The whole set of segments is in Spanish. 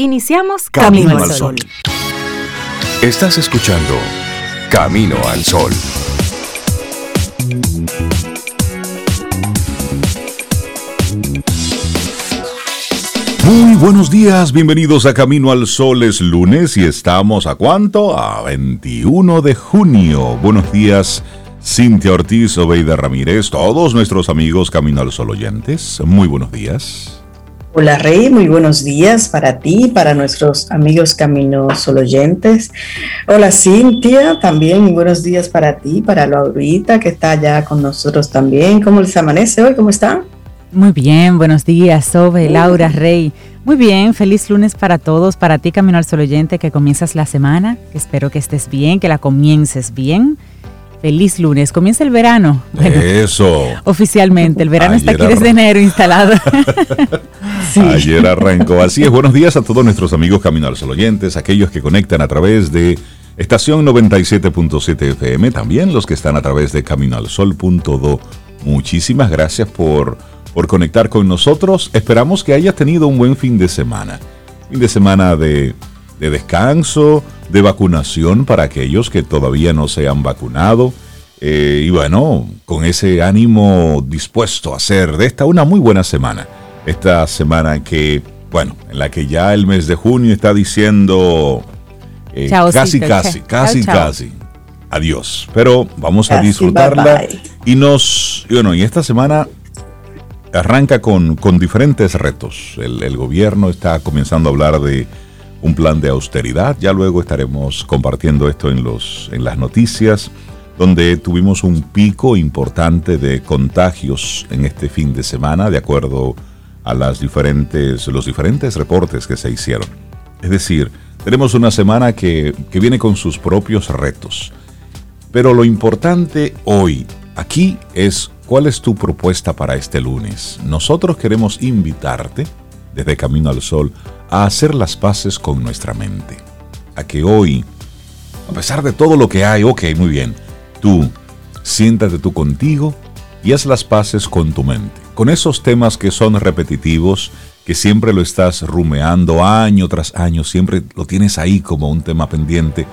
Iniciamos Camino, al Sol. Estás escuchando Camino al Sol. Muy buenos días, bienvenidos a Camino al Sol. Es lunes y estamos a cuánto? A 21 de junio. Buenos días, Cintia Ortiz, Obeida Ramírez, todos nuestros amigos Camino al Sol oyentes. Muy buenos días. Hola Rey, muy buenos días para ti, para nuestros amigos Caminos oyentes. Hola Cintia, también muy buenos días para ti, para Laurita que está allá con nosotros también. ¿Cómo les amanece hoy? ¿Cómo están? Muy bien, buenos días, Sobe, Laura, Rey. Muy bien, feliz lunes para todos, para ti Camino al Sol oyente que comienzas la semana, espero que estés bien, que la comiences bien Feliz lunes, comienza el verano. Eso. Oficialmente, el verano está aquí desde enero instalado. Ayer arrancó. Así es, buenos días a todos nuestros amigos Camino al Sol oyentes, aquellos que conectan a través de estación 97.7 FM, también los que están a través de caminoalsol.do. Muchísimas gracias por, por conectar con nosotros. Esperamos que hayas tenido un buen fin de semana. Fin de semana de de descanso, de vacunación para aquellos que todavía no se han vacunado. Eh, y bueno, con ese ánimo dispuesto a hacer de esta una muy buena semana. Esta semana que, bueno, en la que ya el mes de junio está diciendo eh, casi, casi, casi, casi. Adiós. Pero vamos a disfrutarla. Y nos, bueno, y esta semana arranca con, con diferentes retos. el gobierno está comenzando a hablar de un plan de austeridad. Ya luego estaremos compartiendo esto en, los, en las noticias, donde tuvimos un pico importante de contagios en este fin de semana, de acuerdo a las diferentes, los diferentes reportes que se hicieron. Es decir, tenemos una semana que, que viene con sus propios retos. Pero lo importante hoy, aquí, es cuál es tu propuesta para este lunes. Nosotros queremos invitarte desde Camino al Sol a hacer las paces con nuestra mente. A que hoy, a pesar de todo lo que hay, ok, muy bien, tú siéntate tú contigo y haz las paces con tu mente. Con esos temas que son repetitivos, que siempre lo estás rumeando año tras año, siempre lo tienes ahí como un tema pendiente.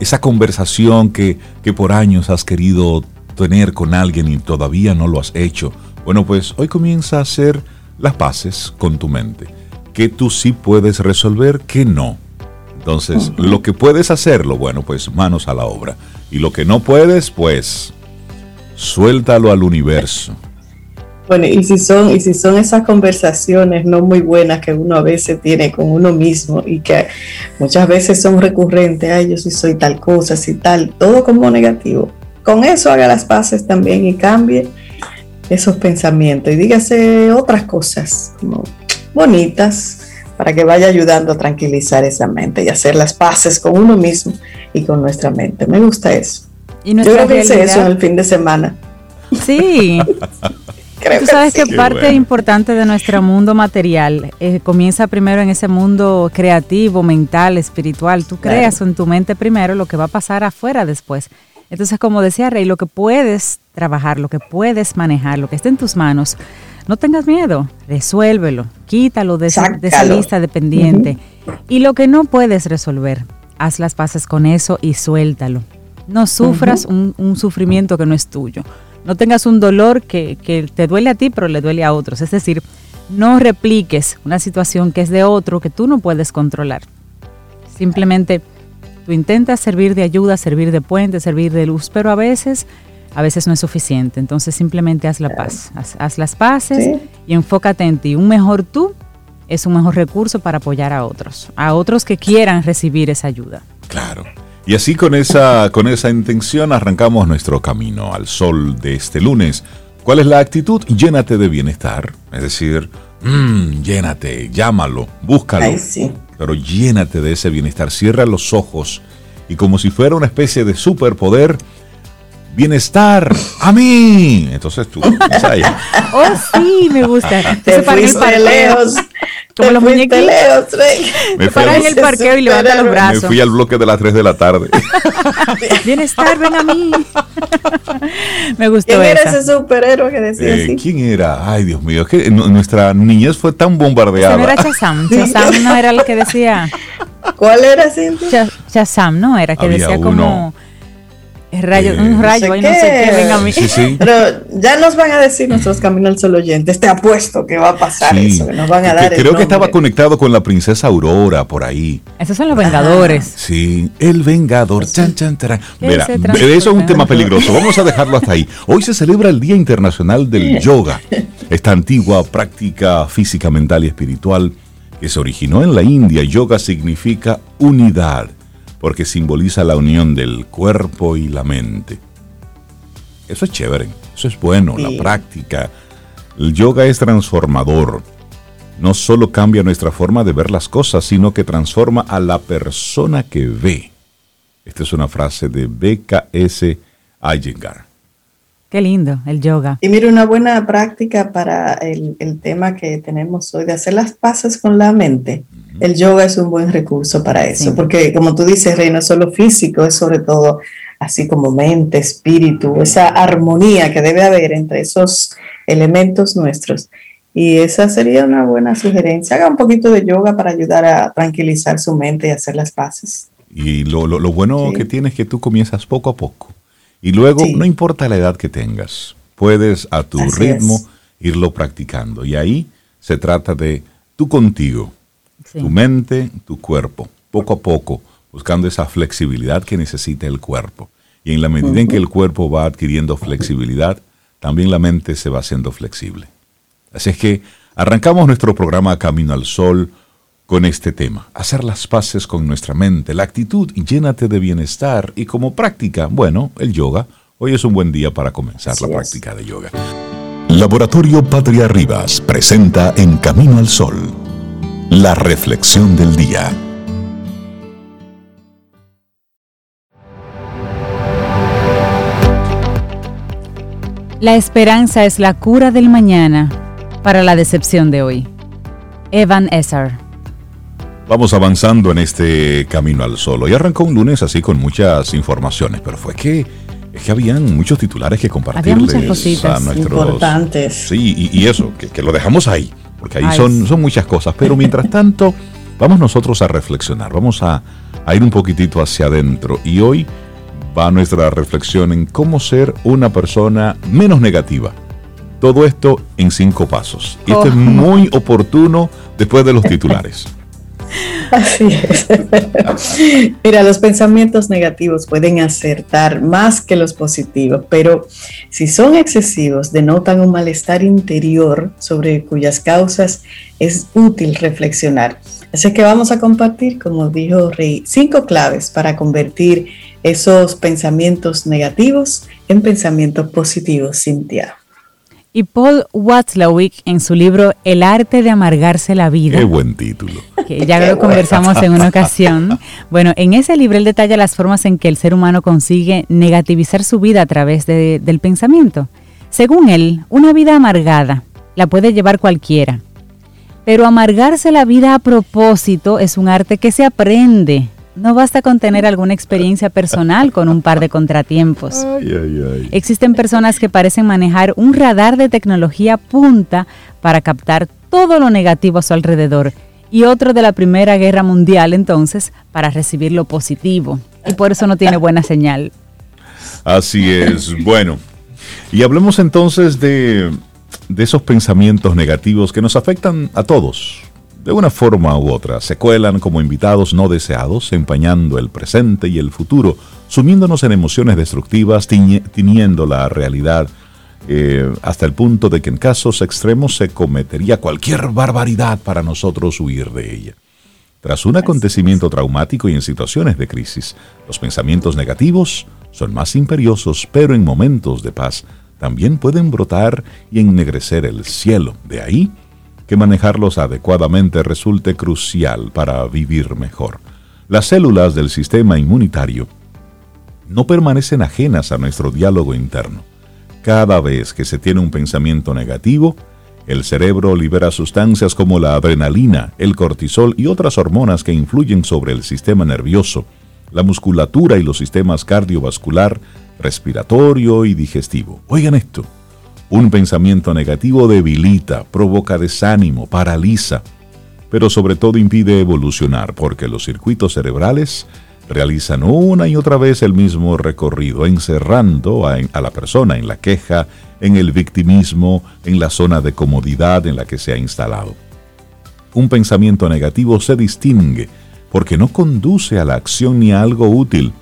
Esa conversación que, que por años has querido tener con alguien y todavía no lo has hecho. Bueno, pues hoy comienza a hacer las paces con tu mente que tú sí puedes resolver, que no. Entonces, lo que puedes hacerlo, bueno, pues manos a la obra. Y lo que no puedes, pues suéltalo al universo. Bueno, y si son, y si son esas conversaciones no muy buenas que uno a veces tiene con uno mismo y que muchas veces son recurrentes, ay, yo sí soy tal cosa, sí tal, todo como negativo. Con eso haga las paces también y cambie esos pensamientos y dígase otras cosas, como bonitas para que vaya ayudando a tranquilizar esa mente y hacer las paces con uno mismo y con nuestra mente. Me gusta eso. ¿Y Yo creo que hice eso en el fin de semana. Sí. Tú sabes que, parte importante de nuestro mundo material eh, comienza primero en ese mundo creativo, mental, espiritual. Tú creas en tu mente primero lo que va a pasar afuera después. Entonces, como decía Rey, lo que puedes trabajar, lo que puedes manejar, lo que esté en tus manos, no tengas miedo, resuélvelo, quítalo de, esa, lista de pendiente. Y lo que no puedes resolver, haz las paces con eso y suéltalo. No sufras un, sufrimiento que no es tuyo. No tengas un dolor que, que te duele a ti, pero le duele a otros. Es decir, no repliques una situación que es de otro que tú no puedes controlar. Simplemente tú intentas servir de ayuda, servir de puente, servir de luz, pero a veces a veces no es suficiente. Entonces simplemente haz la paz, haz, las paces y enfócate en ti. Un mejor tú es un mejor recurso para apoyar a otros, a otros que quieran recibir esa ayuda. Claro. Y así con esa, con esa intención arrancamos nuestro camino al sol de este lunes. ¿Cuál es la actitud? Llénate de bienestar. Es decir, mmm, llénate, llámalo, búscalo. Pero llénate de ese bienestar. Cierra los ojos y como si fuera una especie de superpoder, bienestar a mí. Entonces tú, Oh, sí, me gusta. Te fuiste lejos. Como los muñequitos. Me paran en el parqueo y levanta los brazos. Me fui al bloque de las 3 de la tarde. Bienestar, ven a mí. Me gustó ¿Quién era ese superhéroe que decía eh, así? ¿Quién era? Ay, Dios mío, es que nuestra niñez fue tan bombardeada. no era Chazam. Chazam no era el que decía... ¿Cuál era, Cintia? Chazam, ¿no? Era que decía como rayo, un rayo, no sé qué, venga a mí. Pero ya nos van a decir nuestros caminos solo oyentes, te apuesto que va a pasar eso, que nos van a dar. creo que estaba conectado con la princesa Aurora por ahí. Esos son los Vengadores. sí, el Vengador. Chan, chan, Mira, eso es un tema peligroso. Vamos a dejarlo hasta ahí. Hoy se celebra el Día Internacional del Yoga, esta antigua práctica física, mental y espiritual que se originó en la India. Yoga significa unidad porque simboliza la unión del cuerpo y la mente. Eso es chévere, eso es bueno, la práctica. El yoga es transformador. No solo cambia nuestra forma de ver las cosas, sino que transforma a la persona que ve. Esta es una frase de BKS Iyengar. Qué lindo, el yoga. Y mire, una buena práctica para el, el tema que tenemos hoy de hacer las paces con la mente el yoga es un buen recurso para eso, porque como tú dices, Rey, no es solo físico, es sobre todo así como mente, espíritu, esa armonía que debe haber entre esos elementos nuestros. Y esa sería una buena sugerencia. Haga un poquito de yoga para ayudar a tranquilizar su mente y hacer las paces. Y lo, bueno que tienes es que tú comienzas poco a poco. Y luego, no importa la edad que tengas, puedes a tu ritmo irlo practicando. Y ahí se trata de tú contigo, tu mente, tu cuerpo, poco a poco, buscando esa flexibilidad que necesita el cuerpo. Y en la medida en que el cuerpo va adquiriendo flexibilidad, también la mente se va haciendo flexible. Así es que arrancamos nuestro programa Camino al Sol con este tema, hacer las paces con nuestra mente, la actitud, llénate de bienestar y como práctica, bueno, el yoga. Hoy es un buen día para comenzar la práctica de yoga. Laboratorio Patria Rivas presenta En Camino al Sol la reflexión del día. La esperanza es la cura del mañana para la decepción de hoy. Evan Esar. Vamos avanzando en este camino al solo. Y arrancó un lunes así con muchas informaciones, pero fue que es que habían muchos titulares que compartirles a nuestros importantes. Sí, y, eso, que, que, lo dejamos ahí porque ahí son, son muchas cosas. Pero mientras tanto, vamos nosotros a reflexionar, vamos a, ir un poquitito hacia adentro. Y hoy va nuestra reflexión en cómo ser una persona menos negativa. Todo esto en cinco pasos. Y esto es oh. muy oportuno después de los titulares. Así es. Mira, los pensamientos negativos pueden acertar más que los positivos, pero si son excesivos, denotan un malestar interior sobre cuyas causas es útil reflexionar. Así que vamos a compartir, como dijo Rey, cinco claves para convertir esos pensamientos negativos en pensamientos positivos, Cintia. Y Paul Watzlawick en su libro El arte de amargarse la vida. Qué buen título. Que ya lo conversamos en una ocasión. Bueno, en ese libro él detalla las formas en que el ser humano consigue negativizar su vida a través del pensamiento. Según él, una vida amargada la puede llevar cualquiera. Pero amargarse la vida a propósito es un arte que se aprende, no basta con tener alguna experiencia personal con un par de contratiempos. Existen personas que parecen manejar un radar de tecnología punta para captar todo lo negativo a su alrededor y otro de la Primera Guerra Mundial entonces para recibir lo positivo. Y por eso no tiene buena señal. Así es. Bueno, y hablemos entonces de, de esos pensamientos negativos que nos afectan a todos de una forma u otra, se cuelan como invitados no deseados, empañando el presente y el futuro, sumiéndonos en emociones destructivas, tiñendo la realidad, eh, hasta el punto de que en casos extremos se cometería cualquier barbaridad para nosotros huir de ella. Tras un acontecimiento traumático y en situaciones de crisis, los pensamientos negativos son más imperiosos, pero en momentos de paz también pueden brotar y ennegrecer el cielo. De ahí que manejarlos adecuadamente resulte crucial para vivir mejor. Las células del sistema inmunitario no permanecen ajenas a nuestro diálogo interno. Cada vez que se tiene un pensamiento negativo, El cerebro libera sustancias como la adrenalina, el cortisol y otras hormonas que influyen sobre el sistema nervioso, la musculatura y los sistemas cardiovascular, respiratorio y digestivo. Oigan esto. Un pensamiento negativo debilita, provoca desánimo, paraliza, pero sobre todo impide evolucionar porque los circuitos cerebrales realizan una y otra vez el mismo recorrido, encerrando a, la persona en la queja, en el victimismo, en la zona de comodidad en la que se ha instalado. Un pensamiento negativo se distingue porque no conduce a la acción ni a algo útil,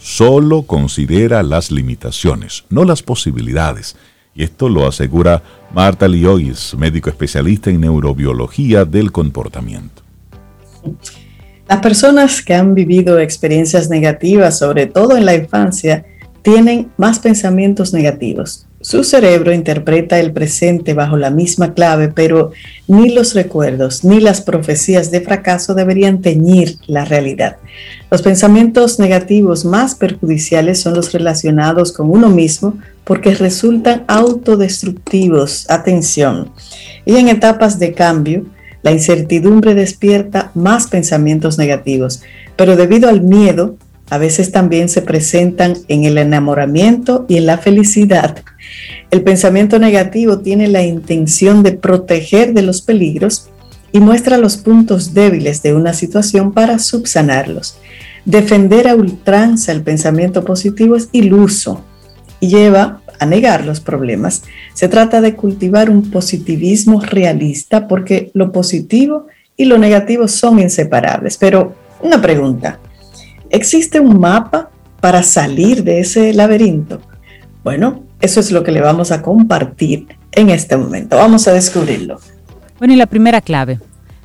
solo considera las limitaciones, no las posibilidades. Y esto lo asegura Marta Liois, médico especialista en neurobiología del comportamiento. Las personas que han vivido experiencias negativas, sobre todo en la infancia, tienen más pensamientos negativos. Su cerebro interpreta el presente bajo la misma clave, pero ni los recuerdos ni las profecías de fracaso deberían teñir la realidad. Los pensamientos negativos más perjudiciales son los relacionados con uno mismo porque resultan autodestructivos. Atención. Y en etapas de cambio, la incertidumbre despierta más pensamientos negativos, pero debido al miedo, a veces también se presentan en el enamoramiento y en la felicidad. El pensamiento negativo tiene la intención de proteger de los peligros y muestra los puntos débiles de una situación para subsanarlos. Defender a ultranza el pensamiento positivo es iluso y lleva a negar los problemas. Se trata de cultivar un positivismo realista porque lo positivo y lo negativo son inseparables. Pero una pregunta, ¿existe un mapa para salir de ese laberinto? Bueno, eso es lo que le vamos a compartir en este momento. Vamos a descubrirlo. Bueno, y la primera clave,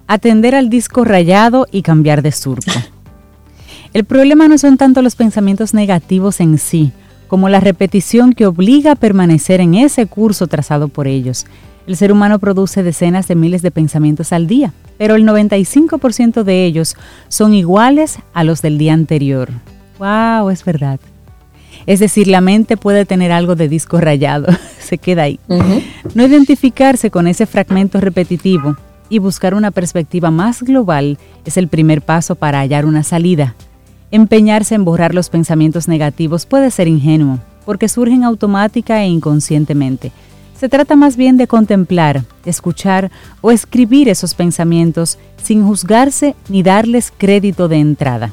atender al disco rayado y cambiar de surco. El problema no son tanto los pensamientos negativos en sí, como la repetición que obliga a permanecer en ese curso trazado por ellos. El ser humano produce decenas de miles de pensamientos al día, pero el 95% de ellos son iguales a los del día anterior. ¡Wow! Es verdad. Es decir, la mente puede tener algo de disco rayado, se queda ahí. No identificarse con ese fragmento repetitivo y buscar una perspectiva más global es el primer paso para hallar una salida, Empeñarse en borrar los pensamientos negativos puede ser ingenuo, porque surgen automática e inconscientemente. Se trata más bien de contemplar, escuchar o escribir esos pensamientos sin juzgarse ni darles crédito de entrada.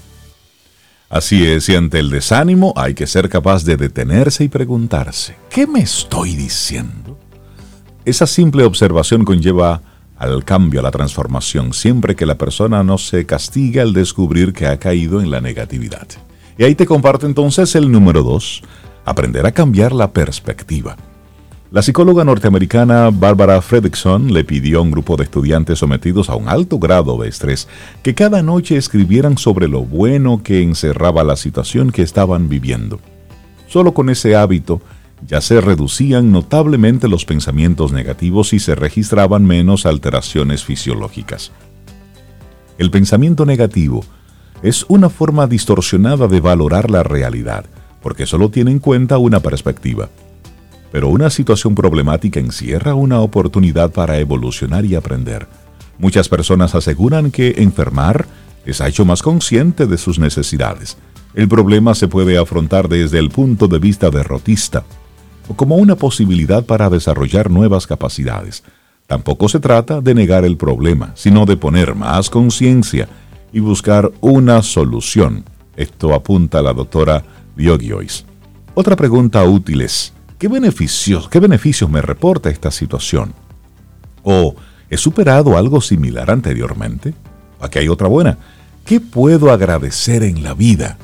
Así es, y ante el desánimo hay que ser capaz de detenerse y preguntarse, ¿qué me estoy diciendo? Esa simple observación conlleva al cambio, a la transformación, siempre que la persona no se castiga al descubrir que ha caído en la negatividad. Y ahí te comparto entonces el número dos, aprender a cambiar la perspectiva. La psicóloga norteamericana Barbara Fredrickson le pidió a un grupo de estudiantes sometidos a un alto grado de estrés que cada noche escribieran sobre lo bueno que encerraba la situación que estaban viviendo. Solo con ese hábito, ya se reducían notablemente los pensamientos negativos y se registraban menos alteraciones fisiológicas. El pensamiento negativo es una forma distorsionada de valorar la realidad, porque solo tiene en cuenta una perspectiva. Pero una situación problemática encierra una oportunidad para evolucionar y aprender. Muchas personas aseguran que enfermar les ha hecho más consciente de sus necesidades. El problema se puede afrontar desde el punto de vista derrotista, o como una posibilidad para desarrollar nuevas capacidades. Tampoco se trata de negar el problema, sino de poner más conciencia y buscar una solución. Esto apunta la doctora Diogiois. Otra pregunta útil es, ¿qué beneficios, ¿qué beneficios me reporta esta situación? ¿O he superado algo similar anteriormente? Aquí hay otra buena. ¿Qué puedo agradecer en la vida?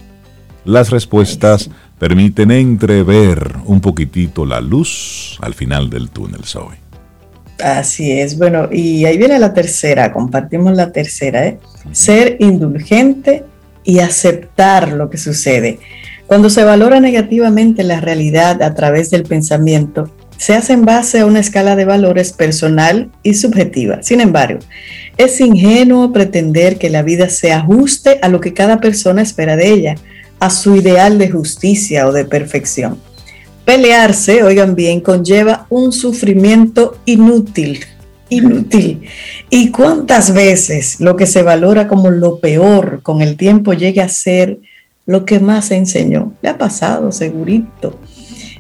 Las respuestas permiten entrever un poquitito la luz al final del túnel, Zoe. Así es, bueno, y ahí viene la tercera, compartimos la tercera, ¿eh? ser indulgente y aceptar lo que sucede. Cuando se valora negativamente la realidad a través del pensamiento, se hace en base a una escala de valores personal y subjetiva. Sin embargo, es ingenuo pretender que la vida se ajuste a lo que cada persona espera de ella a su ideal de justicia o de perfección. Pelearse, oigan bien, conlleva un sufrimiento inútil inútil. ¿Y cuántas veces lo que se valora como lo peor con el tiempo llega a ser lo que más se enseñó? Le ha pasado, segurito.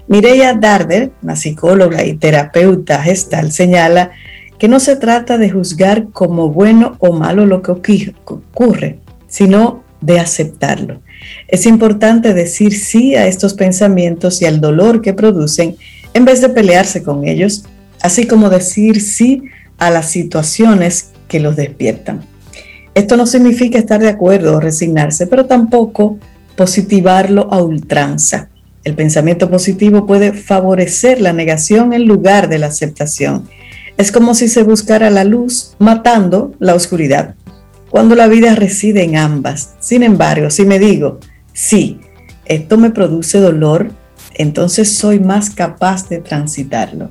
Mireya Darder, una psicóloga y terapeuta gestal, señala que no se trata de juzgar como bueno o malo lo que ocurre, sino de aceptarlo. Es importante decir sí a estos pensamientos y al dolor que producen en vez de pelearse con ellos, así como decir sí a las situaciones que los despiertan. Esto no significa estar de acuerdo o resignarse, pero tampoco positivarlo a ultranza. El pensamiento positivo puede favorecer la negación en lugar de la aceptación. Es como si se buscara la luz matando la oscuridad, cuando la vida reside en ambas. Sin embargo, si me digo, sí, esto me produce dolor, entonces soy más capaz de transitarlo.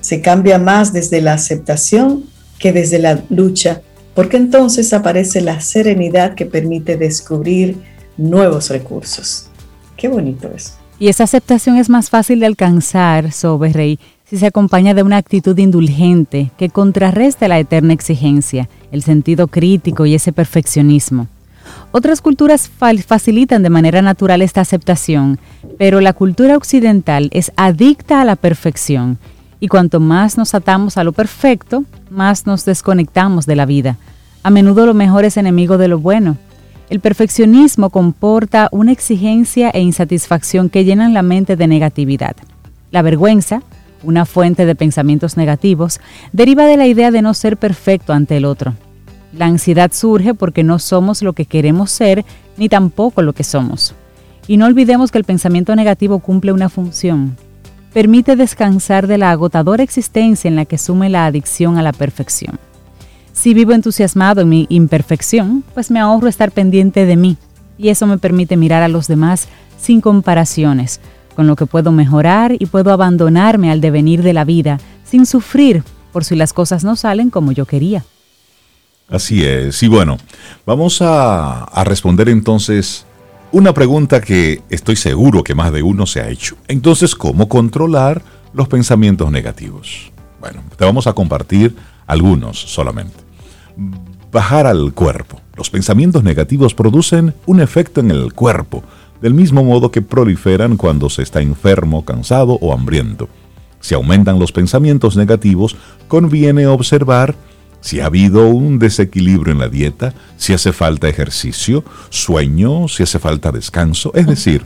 Se cambia más desde la aceptación que desde la lucha, porque entonces aparece la serenidad que permite descubrir nuevos recursos. Qué bonito es. Y esa aceptación es más fácil de alcanzar, Sobe Rey, si se acompaña de una actitud indulgente que contrarreste la eterna exigencia, el sentido crítico y ese perfeccionismo. Otras culturas facilitan de manera natural esta aceptación, pero la cultura occidental es adicta a la perfección y cuanto más nos atamos a lo perfecto, más nos desconectamos de la vida. A menudo lo mejor es enemigo de lo bueno. El perfeccionismo comporta una exigencia e insatisfacción que llenan la mente de negatividad. La vergüenza, una fuente de pensamientos negativos, deriva de la idea de no ser perfecto ante el otro. La ansiedad surge porque no somos lo que queremos ser ni tampoco lo que somos. Y no olvidemos que el pensamiento negativo cumple una función. Permite descansar de la agotadora existencia en la que sume la adicción a la perfección. Si vivo entusiasmado en mi imperfección, pues me ahorro estar pendiente de mí y eso me permite mirar a los demás sin comparaciones, con lo que puedo mejorar y puedo abandonarme al devenir de la vida sin sufrir por si las cosas no salen como yo quería. Así es. Y bueno, vamos a, responder entonces una pregunta que estoy seguro que más de uno se ha hecho. Entonces, ¿cómo controlar los pensamientos negativos? Bueno, te vamos a compartir algunos solamente. Bajar al cuerpo. Los pensamientos negativos producen un efecto en el cuerpo, del mismo modo que proliferan cuando se está enfermo, cansado o hambriento. Si aumentan los pensamientos negativos, conviene observar si ha habido un desequilibrio en la dieta, si hace falta ejercicio, sueño, si hace falta descanso, es decir,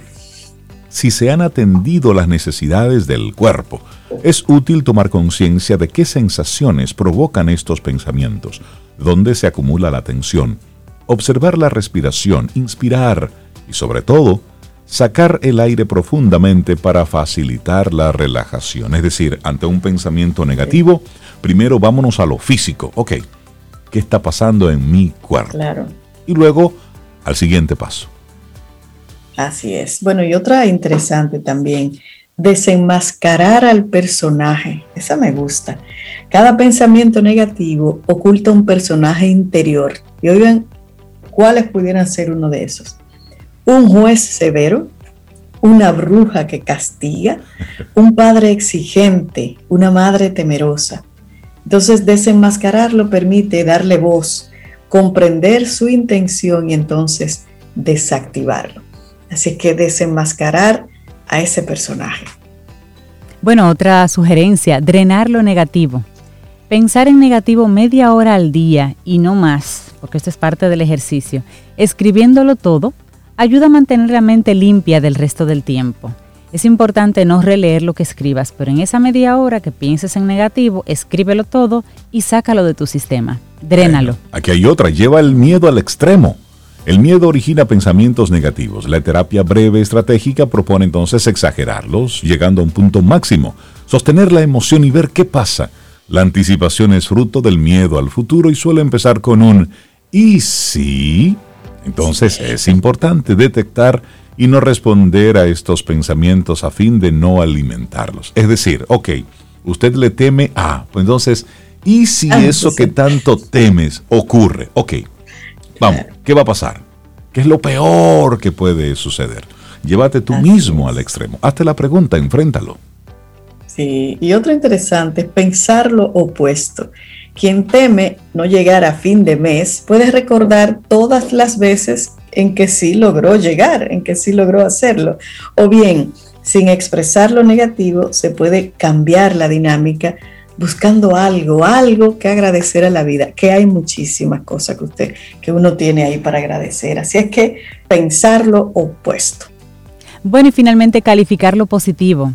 si se han atendido las necesidades del cuerpo. Es útil tomar conciencia de qué sensaciones provocan estos pensamientos, dónde se acumula la tensión, observar la respiración, inspirar y sobre todo, sacar el aire profundamente para facilitar la relajación. Es decir, ante un pensamiento negativo, primero vámonos a lo físico. Ok, ¿qué está pasando en mi cuerpo? Claro. Y luego al siguiente paso. Así es. Bueno, y otra interesante también, desenmascarar al personaje. Esa me gusta. Cada pensamiento negativo oculta un personaje interior. Y oigan, ¿cuáles pudieran ser uno de esos? Un juez severo, una bruja que castiga, un padre exigente, una madre temerosa, entonces, desenmascararlo permite darle voz, comprender su intención y entonces desactivarlo. Así que desenmascarar a ese personaje. Bueno, otra sugerencia, drenar lo negativo. Pensar en negativo media hora al día y no más, porque esto es parte del ejercicio, escribiéndolo todo, ayuda a mantener la mente limpia del resto del tiempo. Es importante no releer lo que escribas, pero en esa media hora que pienses en negativo, escríbelo todo y sácalo de tu sistema. Drénalo. aquí hay otra, lleva el miedo al extremo. El miedo origina pensamientos negativos. La terapia breve estratégica propone entonces exagerarlos, llegando a un punto máximo, sostener la emoción y ver qué pasa. La anticipación es fruto del miedo al futuro y suele empezar con un ¿y si? Entonces es importante detectar y no responder a estos pensamientos a fin de no alimentarlos. Es decir, ok, usted le teme a, pues entonces, ¿y si ah, eso que tanto temes ocurre? Ok, vamos, ¿qué va a pasar? ¿Qué es lo peor que puede suceder? Llévate tú mismo al extremo. Hazte la pregunta, enfréntalo. Sí, y otro interesante es pensar lo opuesto. quien teme no llegar a fin de mes puede recordar todas las veces en que sí logró llegar, en que sí logró hacerlo. O bien, sin expresar lo negativo, se puede cambiar la dinámica buscando algo, algo que agradecer a la vida, que hay muchísimas cosas que usted, que uno tiene ahí para agradecer. Así es que pensar lo opuesto. Bueno, y finalmente calificar lo positivo.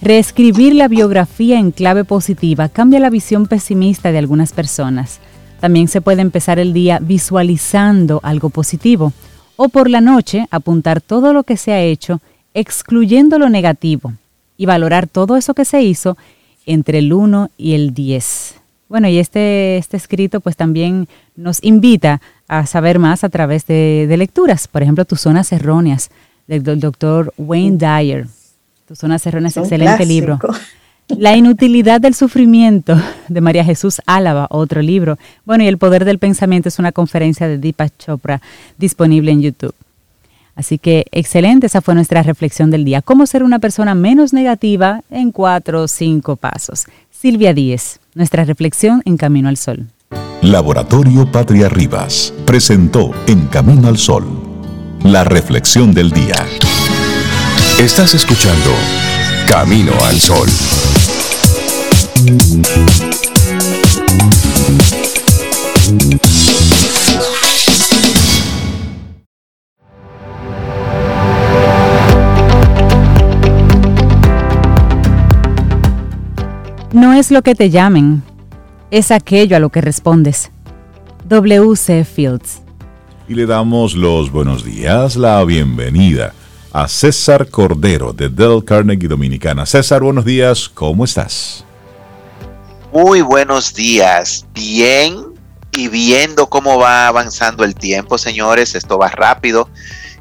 Reescribir la biografía en clave positiva cambia la visión pesimista de algunas personas. También se puede empezar el día visualizando algo positivo o por la noche apuntar todo lo que se ha hecho, excluyendo lo negativo y valorar todo eso que se hizo entre el 1 y el 10. Bueno, y este, este escrito pues también nos invita a saber más a través de, lecturas, por ejemplo, Tus zonas erróneas del, doctor Wayne Dyer. Tus zonas erróneas, excelente libro. La inutilidad del sufrimiento de María Jesús Álava, otro libro. Bueno, y El poder del pensamiento es una conferencia de Deepak Chopra disponible en YouTube. Así que excelente, esa fue nuestra reflexión del día. ¿Cómo ser una persona menos negativa en cuatro o cinco pasos? Silvia Díez, nuestra reflexión en Camino al Sol. Laboratorio Patria Rivas presentó En Camino al Sol la reflexión del día. Estás escuchando Camino al Sol. No es lo que te llamen, es aquello a lo que respondes. W.C. Fields. Y le damos los buenos días, la bienvenida a César Cordero de Del Carnegie Dominicana. César, buenos días, ¿cómo estás? Muy buenos días, bien y viendo cómo va avanzando el tiempo, señores, esto va rápido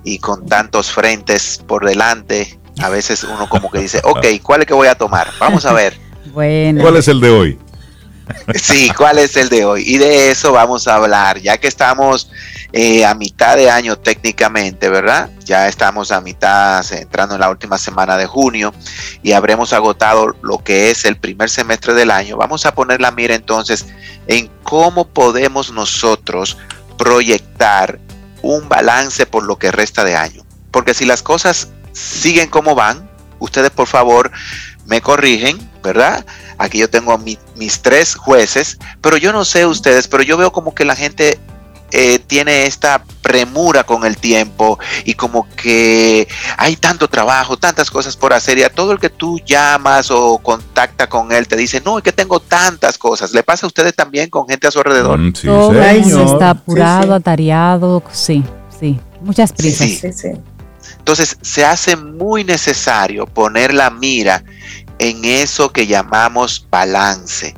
y con tantos frentes por delante, a veces uno como que dice, ok, ¿cuál es que voy a tomar? Vamos a ver. Bueno. ¿Cuál es el de hoy? Sí, ¿cuál es el de hoy? Y de eso vamos a hablar, ya que estamos eh, a mitad de año técnicamente, ¿verdad? Ya estamos a mitad, entrando en la última semana de junio y habremos agotado lo que es el primer semestre del año. Vamos a poner la mira entonces en cómo podemos nosotros proyectar un balance por lo que resta de año. Porque si las cosas siguen como van, ustedes por favor me corrigen, ¿verdad? Aquí yo tengo mis tres jueces, pero yo no sé ustedes, pero yo veo como que la gente eh, tiene esta premura con el tiempo y como que hay tanto trabajo, tantas cosas por hacer y a todo el que tú llamas o contacta con él te dice, no, es que tengo tantas cosas. ¿Le pasa a ustedes también con gente a su alrededor? Mm, sí, todo está apurado, atareado, sí, sí, muchas prisas. Entonces se hace muy necesario poner la mira en eso que llamamos balance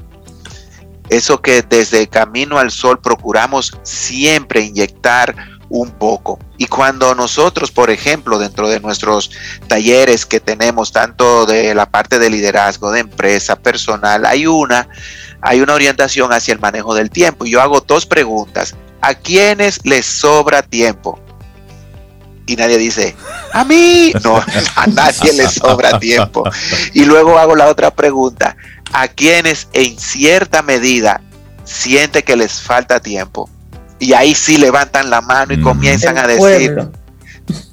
eso que desde Camino al Sol procuramos siempre inyectar un poco. Y cuando nosotros, por ejemplo, dentro de nuestros talleres que tenemos, tanto de la parte de liderazgo, de empresa, personal, hay una, hay una orientación hacia el manejo del tiempo. Y yo hago dos preguntas. ¿A quiénes les sobra tiempo? Y nadie dice, a mí. No, a nadie le sobra tiempo. Y luego hago la otra pregunta a quienes en cierta medida siente que les falta tiempo. Y ahí sí levantan la mano y comienzan a decir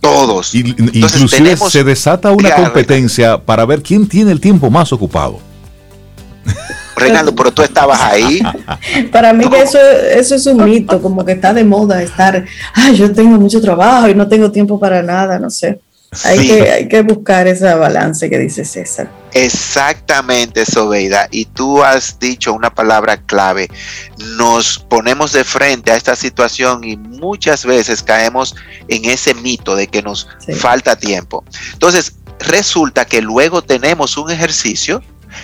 todos. Y, inclusive se desata una competencia para ver quién tiene el tiempo más ocupado. Reinaldo, pero tú estabas ahí. Para mí que eso, eso es un mito, como que está de moda estar, ay, yo tengo mucho trabajo y no tengo tiempo para nada, no sé. Hay, que, hay que buscar esa balance que dice César. Exactamente, Sobeida. Y tú has dicho una palabra clave. Nos ponemos de frente a esta situación y muchas veces caemos en ese mito de que nos falta tiempo. Entonces, resulta que luego tenemos un ejercicio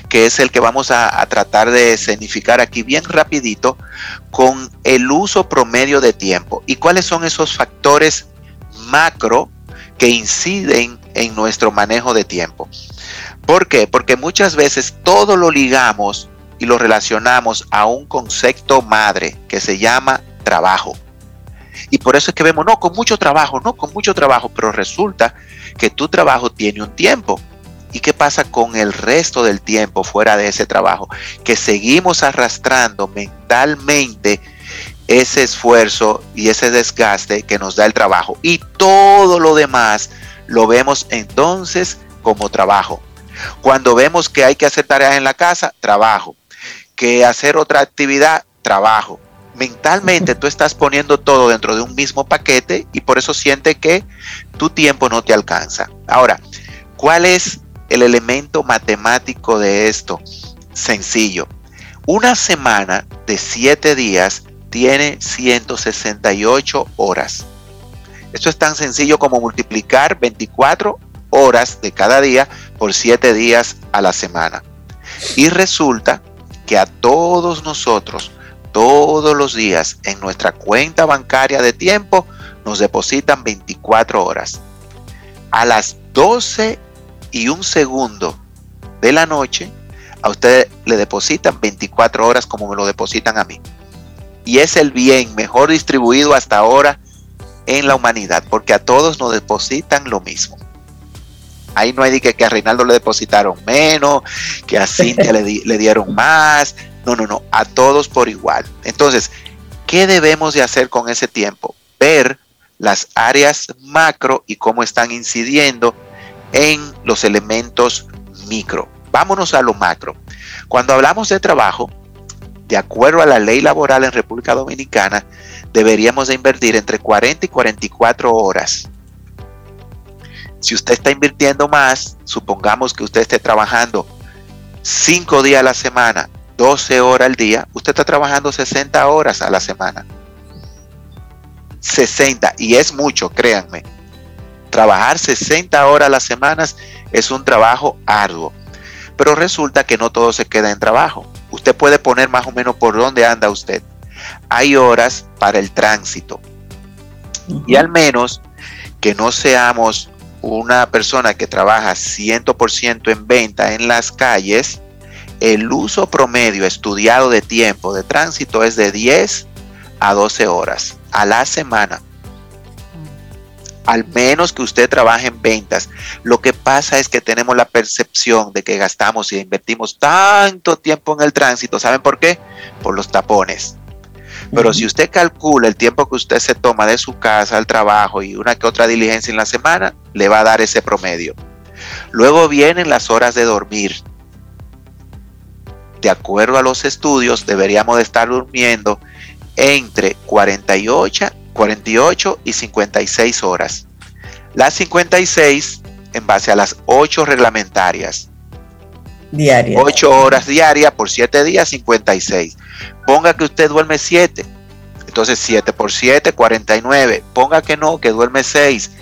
que es el que vamos a, tratar de escenificar aquí bien rapidito con el uso promedio de tiempo. ¿Y cuáles son esos factores macro que inciden en nuestro manejo de tiempo. ¿Por qué? Porque muchas veces todo lo ligamos y lo relacionamos a un concepto madre que se llama trabajo. Y por eso es que vemos, no, con mucho trabajo, no, con mucho trabajo, pero resulta que tu trabajo tiene un tiempo. ¿Y qué pasa con el resto del tiempo fuera de ese trabajo? Que seguimos arrastrando mentalmente ese esfuerzo y ese desgaste que nos da el trabajo. Y todo lo demás lo vemos entonces como trabajo. Cuando vemos que hay que hacer tareas en la casa, trabajo. Que hacer otra actividad, trabajo. Mentalmente tú estás poniendo todo dentro de un mismo paquete y por eso siente que tu tiempo no te alcanza. Ahora, ¿cuál es el elemento matemático de esto? Sencillo. Una semana de siete días tiene 168 horas. Esto es tan sencillo como multiplicar 24 horas de cada día por 7 días a la semana. Y resulta que a todos nosotros, todos los días en nuestra cuenta bancaria de tiempo, nos depositan 24 horas. A las 12 y un segundo de la noche, a usted le depositan 24 horas como me lo depositan a mí. Y es el bien mejor distribuido hasta ahora en la humanidad, porque a todos nos depositan lo mismo. Ahí no hay que, que a Reinaldo le depositaron menos, que a Cintia le, le dieron más. No, no, no, a todos por igual. Entonces, ¿qué debemos de hacer con ese tiempo? Ver las áreas macro y cómo están incidiendo en los elementos micro. Vámonos a lo macro. Cuando hablamos de trabajo, de acuerdo a la ley laboral en República Dominicana, deberíamos de invertir entre 40 y 44 horas. Si usted está invirtiendo más, supongamos que usted esté trabajando 5 días a la semana, 12 horas al día, usted está trabajando 60 horas a la semana. 60, y es mucho, créanme. Trabajar 60 horas a la semana es un trabajo arduo. Pero resulta que no todo se queda en trabajo. Usted puede poner más o menos por dónde anda usted. Hay horas para el tránsito. Y al menos que no seamos una persona que trabaja 100% en venta en las calles, el uso promedio estudiado de tiempo de tránsito es de 10 a 12 horas a la semana. Al menos que usted trabaje en ventas. Lo que pasa es que tenemos la percepción de que gastamos y invertimos tanto tiempo en el tránsito. ¿Saben por qué? Por los tapones. Pero si usted calcula el tiempo que usted se toma de su casa al trabajo y una que otra diligencia en la semana, le va a dar ese promedio. Luego vienen las horas de dormir. De acuerdo a los estudios, deberíamos de estar durmiendo entre 48, 48 y 56 horas. Las 56 en base a las 8 reglamentarias. Diarias. 8 horas diarias por 7 días, 56. Ponga que usted duerme 7. Entonces 7 por 7, 49. Ponga que no, que duerme 6.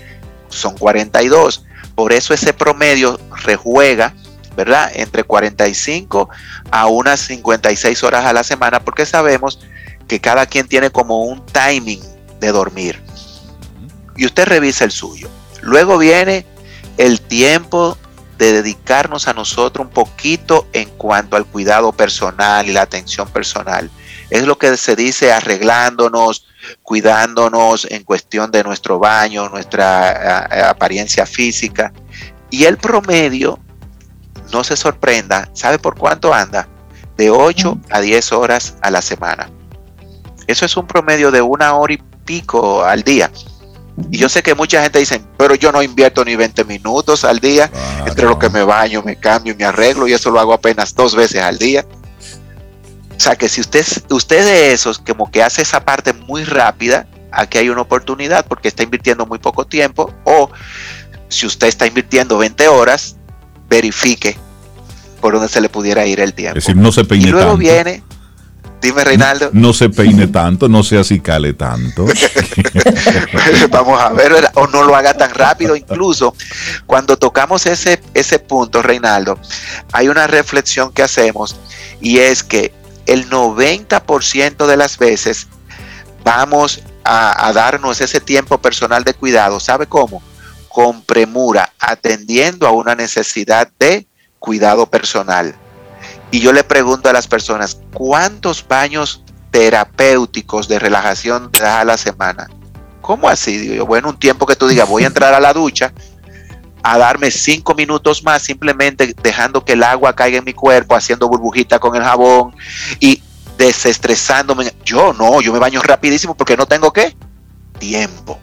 Son 42. Por eso ese promedio rejuega, ¿verdad? Entre 45 a unas 56 horas a la semana, porque sabemos que cada quien tiene como un timing de dormir. Y usted revisa el suyo. Luego viene el tiempo de dedicarnos a nosotros un poquito en cuanto al cuidado personal y la atención personal. Es lo que se dice arreglándonos, cuidándonos en cuestión de nuestro baño, nuestra apariencia física. Y el promedio, no se sorprenda, ¿sabe por cuánto anda? De 8 a 10 horas a la semana. Eso es un promedio de una hora y pico al día. Y yo sé que mucha gente dice, pero yo no invierto ni 20 minutos al día entre lo que me baño, me cambio, me arreglo y eso lo hago apenas dos veces al día. O sea que si usted, usted de esos como que hace esa parte muy rápida, aquí hay una oportunidad porque está invirtiendo muy poco tiempo o si usted está invirtiendo 20 horas, verifique por dónde se le pudiera ir el tiempo. Es decir, no se peine y luego viene Dime, Reinaldo. No, se peine tanto, no se acicale tanto. Vamos a ver, o no lo haga tan rápido. Incluso cuando tocamos ese, ese punto, Reinaldo, hay una reflexión que hacemos y es que el 90% de las veces vamos a, a darnos ese tiempo personal de cuidado. ¿Sabe cómo? Con premura, atendiendo a una necesidad de cuidado personal y yo le pregunto a las personas, ¿cuántos baños terapéuticos de relajación te das a la semana? ¿Cómo así? Digo bueno, un tiempo que tú digas, voy a entrar a la ducha, a darme cinco minutos más simplemente dejando que el agua caiga en mi cuerpo, haciendo burbujita con el jabón y desestresándome. Yo no, yo me baño rapidísimo porque no tengo qué tiempo.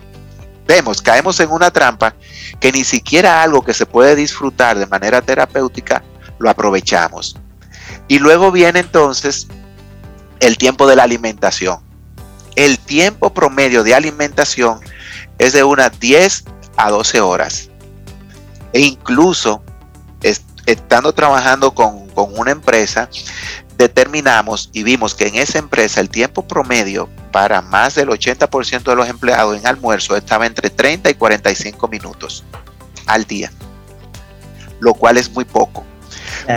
Vemos, caemos en una trampa que ni siquiera algo que se puede disfrutar de manera terapéutica lo aprovechamos. Y luego viene entonces el tiempo de la alimentación. El tiempo promedio de alimentación es de unas 10 a 12 horas. E incluso estando trabajando con, con una empresa, determinamos y vimos que en esa empresa el tiempo promedio para más del 80% de los empleados en almuerzo estaba entre 30 y 45 minutos al día, lo cual es muy poco.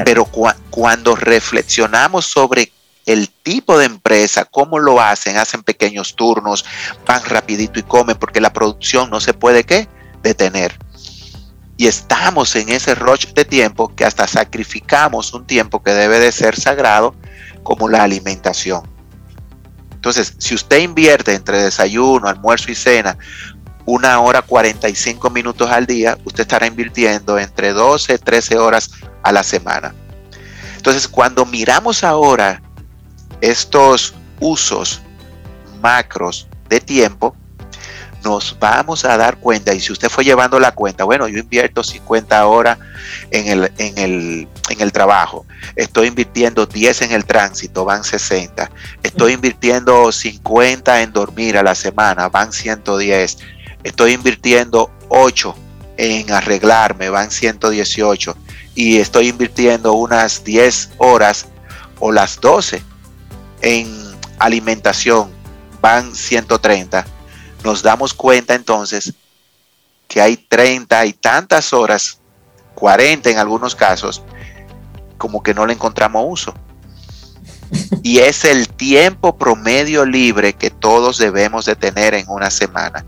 Pero cuando reflexionamos sobre el tipo de empresa, cómo lo hacen, hacen pequeños turnos, van rapidito y comen porque la producción no se puede ¿qué? detener. Y estamos en ese rush de tiempo que hasta sacrificamos un tiempo que debe de ser sagrado como la alimentación. Entonces, si usted invierte entre desayuno, almuerzo y cena una hora 45 minutos al día, usted estará invirtiendo entre 12 13 horas a la semana. Entonces, cuando miramos ahora estos usos macros de tiempo, nos vamos a dar cuenta, y si usted fue llevando la cuenta, bueno, yo invierto 50 horas en el, en el, en el trabajo, estoy invirtiendo 10 en el tránsito, van 60, estoy invirtiendo 50 en dormir a la semana, van 110, estoy invirtiendo 8 en arreglarme, van 118, y estoy invirtiendo unas 10 horas o las 12 en alimentación, van 130 nos damos cuenta entonces que hay 30 y tantas horas, 40 en algunos casos, como que no le encontramos uso. Y es el tiempo promedio libre que todos debemos de tener en una semana.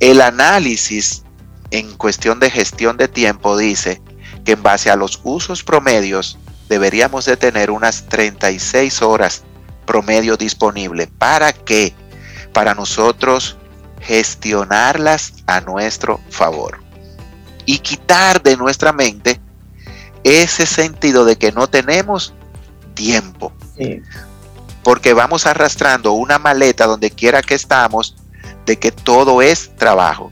El análisis en cuestión de gestión de tiempo dice que en base a los usos promedios deberíamos de tener unas 36 horas promedio disponible. ¿Para qué? para nosotros gestionarlas a nuestro favor y quitar de nuestra mente ese sentido de que no tenemos tiempo. Porque vamos arrastrando una maleta donde quiera que estamos de que todo es trabajo.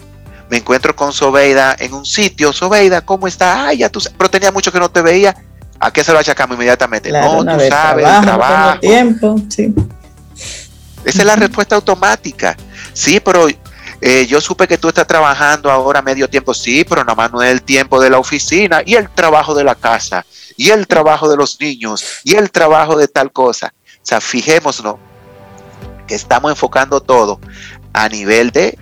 Me encuentro con Sobeida en un sitio. Sobeida, ¿cómo está? Ay, ya tú pero tenía mucho que no te veía. ¿A qué se lo achacamos inmediatamente? no, tú sabes, trabajo, trabajo. tiempo, sí. Esa es la respuesta automática. Sí, pero eh, yo supe que tú estás trabajando ahora medio tiempo. Sí, pero nada más no es el tiempo de la oficina y el trabajo de la casa y el trabajo de los niños y el trabajo de tal cosa. O sea, fijémonos que estamos enfocando todo a nivel de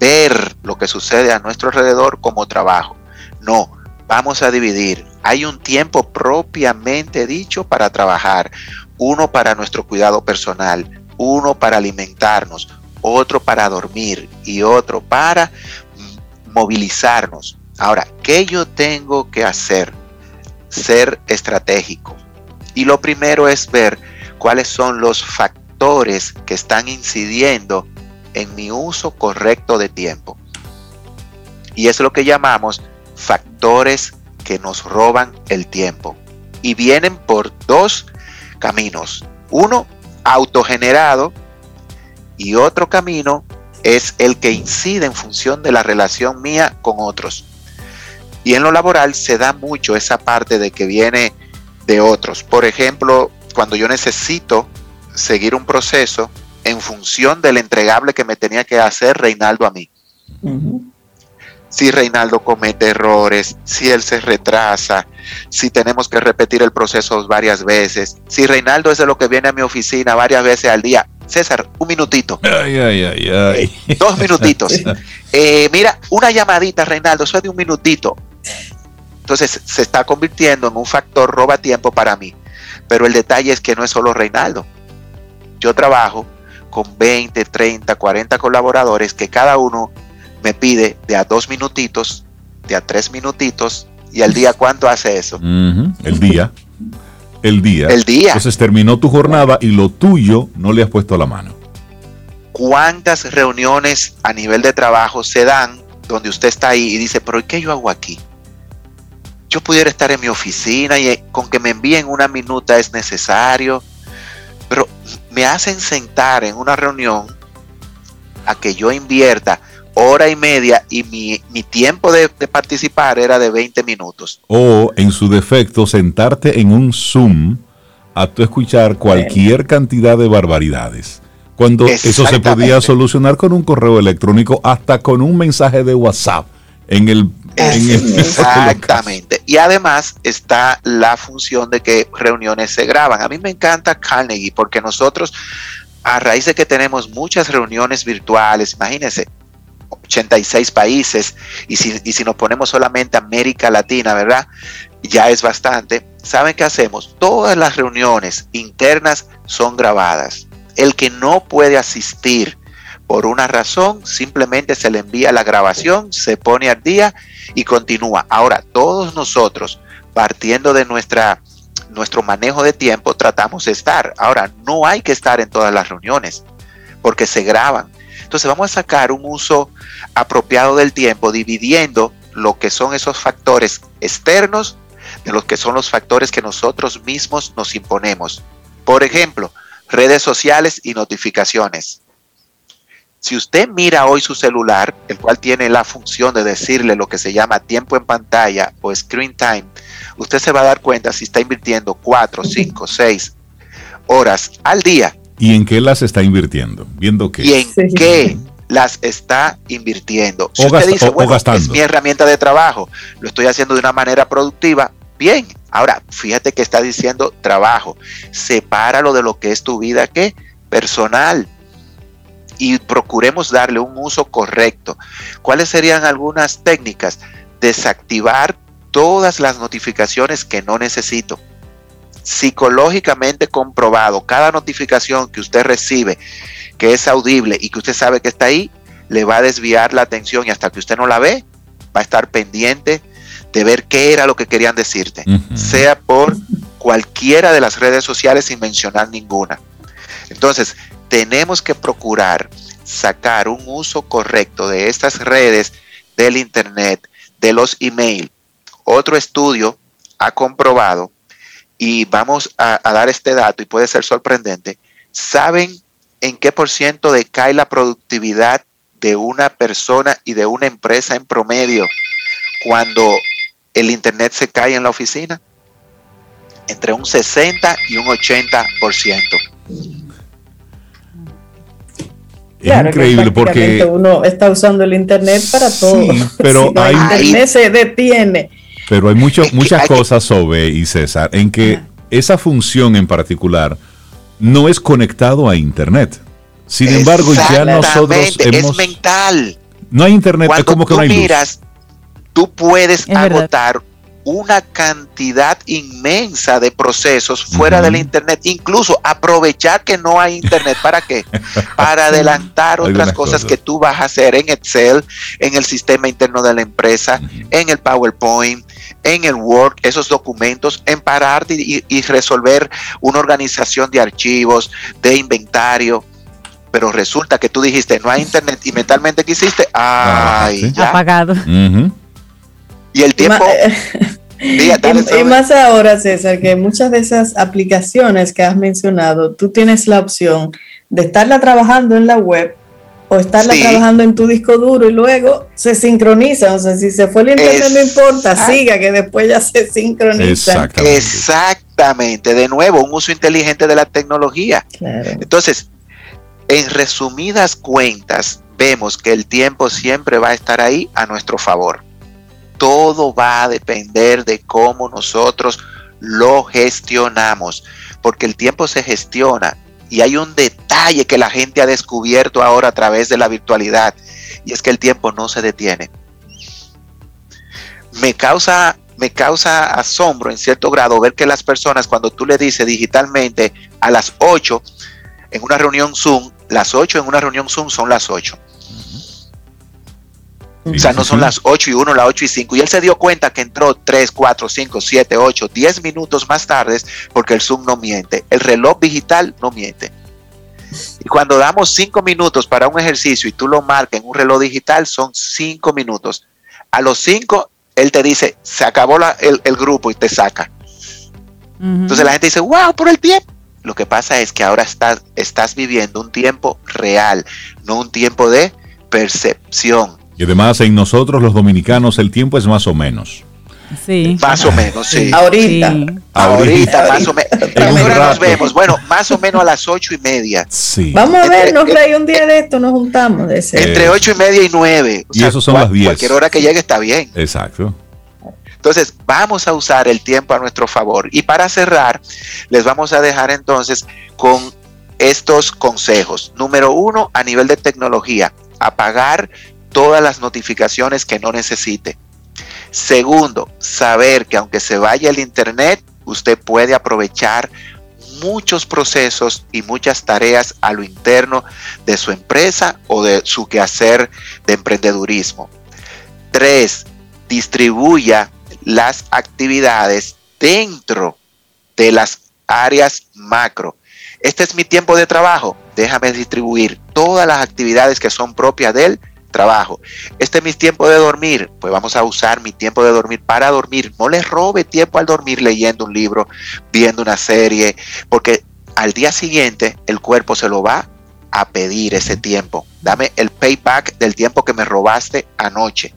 ver lo que sucede a nuestro alrededor como trabajo. No, vamos a dividir. Hay un tiempo propiamente dicho para trabajar, uno para nuestro cuidado personal, uno para alimentarnos, otro para dormir y otro para movilizarnos. Ahora, ¿qué yo tengo que hacer? Ser estratégico. Y lo primero es ver cuáles son los factores que están incidiendo en mi uso correcto de tiempo. Y es lo que llamamos factores que nos roban el tiempo. Y vienen por dos caminos. Uno, autogenerado y otro camino es el que incide en función de la relación mía con otros. Y en lo laboral se da mucho esa parte de que viene de otros. Por ejemplo, cuando yo necesito seguir un proceso en función del entregable que me tenía que hacer Reinaldo a mí si Reinaldo comete errores, si él se retrasa, si tenemos que repetir el proceso varias veces, si Reinaldo es de lo que viene a mi oficina varias veces al día. César, un minutito. Ay, ay, ay, ay. Eh, dos minutitos. Eh, mira, una llamadita, Reinaldo, eso es de un minutito. Entonces se está convirtiendo en un factor roba tiempo para mí. Pero el detalle es que no es solo Reinaldo. Yo trabajo con 20, 30, 40 colaboradores que cada uno me pide de a dos minutitos, de a tres minutitos, y al día cuánto hace eso. El día. El día. El día. Entonces terminó tu jornada y lo tuyo no le has puesto la mano. ¿Cuántas reuniones a nivel de trabajo se dan donde usted está ahí y dice, pero ¿qué yo hago aquí? Yo pudiera estar en mi oficina y eh, con que me envíen una minuta es necesario, pero me hacen sentar en una reunión a que yo invierta hora y media y mi, tiempo de, participar era de 20 minutos. O en su defecto, sentarte en un Zoom a tu escuchar cualquier cantidad de barbaridades. Cuando eso se podía solucionar con un correo electrónico, hasta con un mensaje de WhatsApp en el... exactamente. Y además está la función de que reuniones se graban. A mí me encanta Carnegie porque nosotros, a raíz de que tenemos muchas reuniones virtuales, imagínense, 86 países, y si, y si nos ponemos solamente América Latina, ¿verdad? Ya es bastante. ¿Saben qué hacemos? Todas las reuniones internas son grabadas. El que no puede asistir por una razón, simplemente se le envía la grabación, se pone al día y continúa. Ahora, todos nosotros, partiendo de nuestra, nuestro manejo de tiempo, tratamos de estar. Ahora, no hay que estar en todas las reuniones porque se graban. Entonces vamos a sacar un uso apropiado del tiempo, dividiendo lo que son esos factores externos de los que son los factores que nosotros mismos nos imponemos. Por ejemplo, redes sociales y notificaciones. Si usted mira hoy su celular, el cual tiene la función de decirle lo que se llama tiempo en pantalla o screen time, usted se va a dar cuenta si está invirtiendo 4, 5, 6 horas al día ¿Y en qué las está invirtiendo? ¿Viendo qué? ¿Y en qué las está invirtiendo? Si usted dice, bueno, es mi herramienta de trabajo, lo estoy haciendo de una manera productiva, bien. Ahora, fíjate que está diciendo trabajo. Sepáralo de lo que es tu vida, ¿qué? Personal. Y procuremos darle un uso correcto. ¿Cuáles serían algunas técnicas? Desactivar todas las notificaciones que no necesito psicológicamente comprobado, cada notificación que usted recibe que es audible y que usted sabe que está ahí, le va a desviar la atención y hasta que usted no la ve, va a estar pendiente de ver qué era lo que querían decirte, sea por cualquiera de las redes sociales sin mencionar ninguna. Entonces, tenemos que procurar sacar un uso correcto de estas redes, del Internet, de los email. Otro estudio ha comprobado y vamos a, dar este dato y puede ser sorprendente, ¿saben en qué por ciento decae la productividad de una persona y de una empresa en promedio cuando el Internet se cae en la oficina? Entre un 60 y un 80%. Es increíble porque uno está usando el internet para todo. pero hay, internet se detiene pero hay muchas cosas, sobre y César, en que esa función en particular no es conectado a Internet. Sin embargo, ya nosotros hemos... Es mental. No hay Internet, es como que no hay miras, tú puedes agotar una cantidad inmensa de procesos fuera del Internet, incluso aprovechar que no hay Internet. ¿Para qué? Para adelantar otras cosas, que tú vas a hacer en Excel, en el sistema interno de la empresa, en el PowerPoint, en el Word, esos documentos, en parar y, y resolver una organización de archivos, de inventario pero resulta que tú dijiste no hay internet y mentalmente quisiste, ay, apagado. Y el tiempo y, más ahora, César, que muchas de esas aplicaciones que has mencionado, tú tienes la opción de estarla trabajando en la web o estarla trabajando en tu disco duro y luego se sincroniza. O sea, si se fue el internet, no importa, siga, que después ya se sincroniza. Exactamente. De nuevo, un uso inteligente de la tecnología. Entonces, en resumidas cuentas, vemos que el tiempo siempre va a estar ahí a nuestro favor todo va a depender de cómo nosotros lo gestionamos, porque el tiempo se gestiona y hay un detalle que la gente ha descubierto ahora a través de la virtualidad y es que el tiempo no se detiene. Me causa me causa asombro en cierto grado ver que las personas cuando tú le dices digitalmente a las 8 en una reunión Zoom, las 8 en una reunión Zoom son las 8 o sea, no son las 8 y 1, las 8 y 5. Y él se dio cuenta que entró 3, 4, 5, 7, 8, 10 minutos más tarde porque el Zoom no miente. El reloj digital no miente. Y cuando damos cinco minutos para un ejercicio y tú lo marcas en un reloj digital, son cinco minutos. A los cinco, él te dice, se acabó el, grupo y te saca. Entonces la gente dice, wow, por el tiempo. Lo que pasa es que ahora estás, estás viviendo un tiempo real, no un tiempo de percepción. Y además en nosotros los dominicanos el tiempo es más o menos. Sí. Más o menos, sí. Ahorita. Ahorita, más o menos. Ahora nos vemos. Bueno, más o menos a las ocho y media. Sí. Vamos a vernos, Rey, un día de esto nos juntamos. De ese. Entre ocho y media y nueve. y eso son las diez. Cualquier hora que llegue está bien. Exacto. Entonces, vamos a usar el tiempo a nuestro favor. Y para cerrar, les vamos a dejar entonces con estos consejos. Número uno, a nivel de tecnología, apagar todas las notificaciones que no necesite. Segundo, saber que aunque se vaya el Internet, usted puede aprovechar muchos procesos y muchas tareas a lo interno de su empresa o de su quehacer de emprendedurismo. Tres, distribuya las actividades dentro de las áreas macro. Este es mi tiempo de trabajo. Déjame distribuir todas las actividades que son propias de él trabajo. Este es mi tiempo de dormir, pues vamos a usar mi tiempo de dormir para dormir. No le robe tiempo al dormir leyendo un libro, viendo una serie, porque al día siguiente el cuerpo se lo va a pedir ese tiempo. Dame el payback del tiempo que me robaste anoche.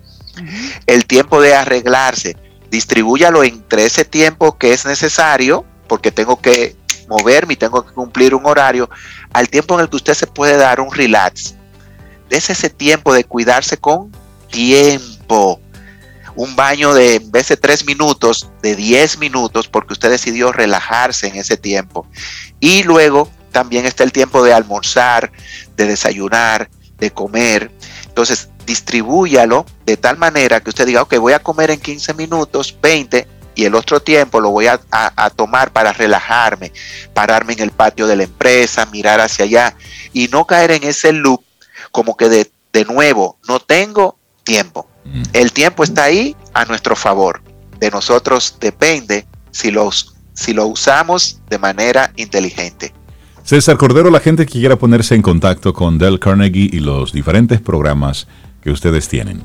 El tiempo de arreglarse, distribúyalo entre ese tiempo que es necesario, porque tengo que moverme y tengo que cumplir un horario, al tiempo en el que usted se puede dar un relax Dese ese tiempo de cuidarse con tiempo. Un baño de, en vez de tres minutos, de diez minutos, porque usted decidió relajarse en ese tiempo. Y luego también está el tiempo de almorzar, de desayunar, de comer. Entonces, distribúyalo de tal manera que usted diga, ok, voy a comer en 15 minutos, 20, y el otro tiempo lo voy a, a, tomar para relajarme, pararme en el patio de la empresa, mirar hacia allá y no caer en ese loop como que de, de nuevo, no tengo tiempo. Mm. El tiempo está ahí a nuestro favor. De nosotros depende si, los, si lo usamos de manera inteligente. César Cordero, la gente que quiera ponerse en contacto con Dell Carnegie y los diferentes programas que ustedes tienen.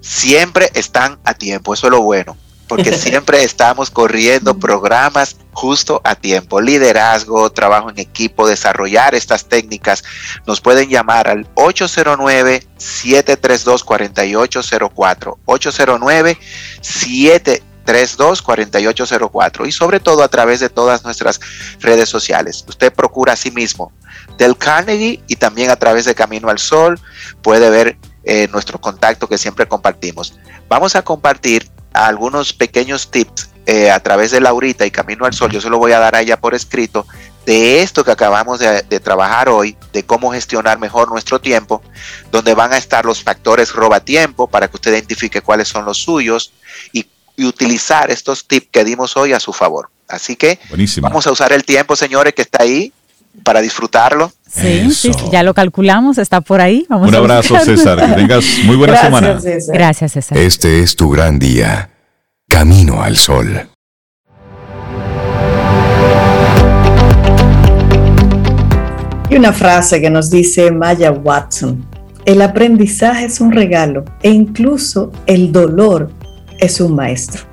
Siempre están a tiempo, eso es lo bueno porque siempre estamos corriendo programas justo a tiempo. Liderazgo, trabajo en equipo, desarrollar estas técnicas. Nos pueden llamar al 809-732-4804. 809-732-4804 y sobre todo a través de todas nuestras redes sociales. Usted procura a sí mismo del Carnegie y también a través de Camino al Sol puede ver eh, nuestro contacto que siempre compartimos. Vamos a compartir algunos pequeños tips eh, a través de Laurita y Camino al Sol, yo se lo voy a dar a ella por escrito, de esto que acabamos de, trabajar hoy, de cómo gestionar mejor nuestro tiempo, donde van a estar los factores roba tiempo para que usted identifique cuáles son los suyos y, utilizar estos tips que dimos hoy a su favor. Así que vamos a usar el tiempo, señores, que está ahí para disfrutarlo. Sí, sí, ya lo calculamos, está por ahí. Un abrazo, César. Que tengas muy buena semana. Gracias, César. Este es tu gran día. Camino al sol. Y una frase que nos dice Maya Watson. El aprendizaje es un regalo e incluso el dolor es un maestro.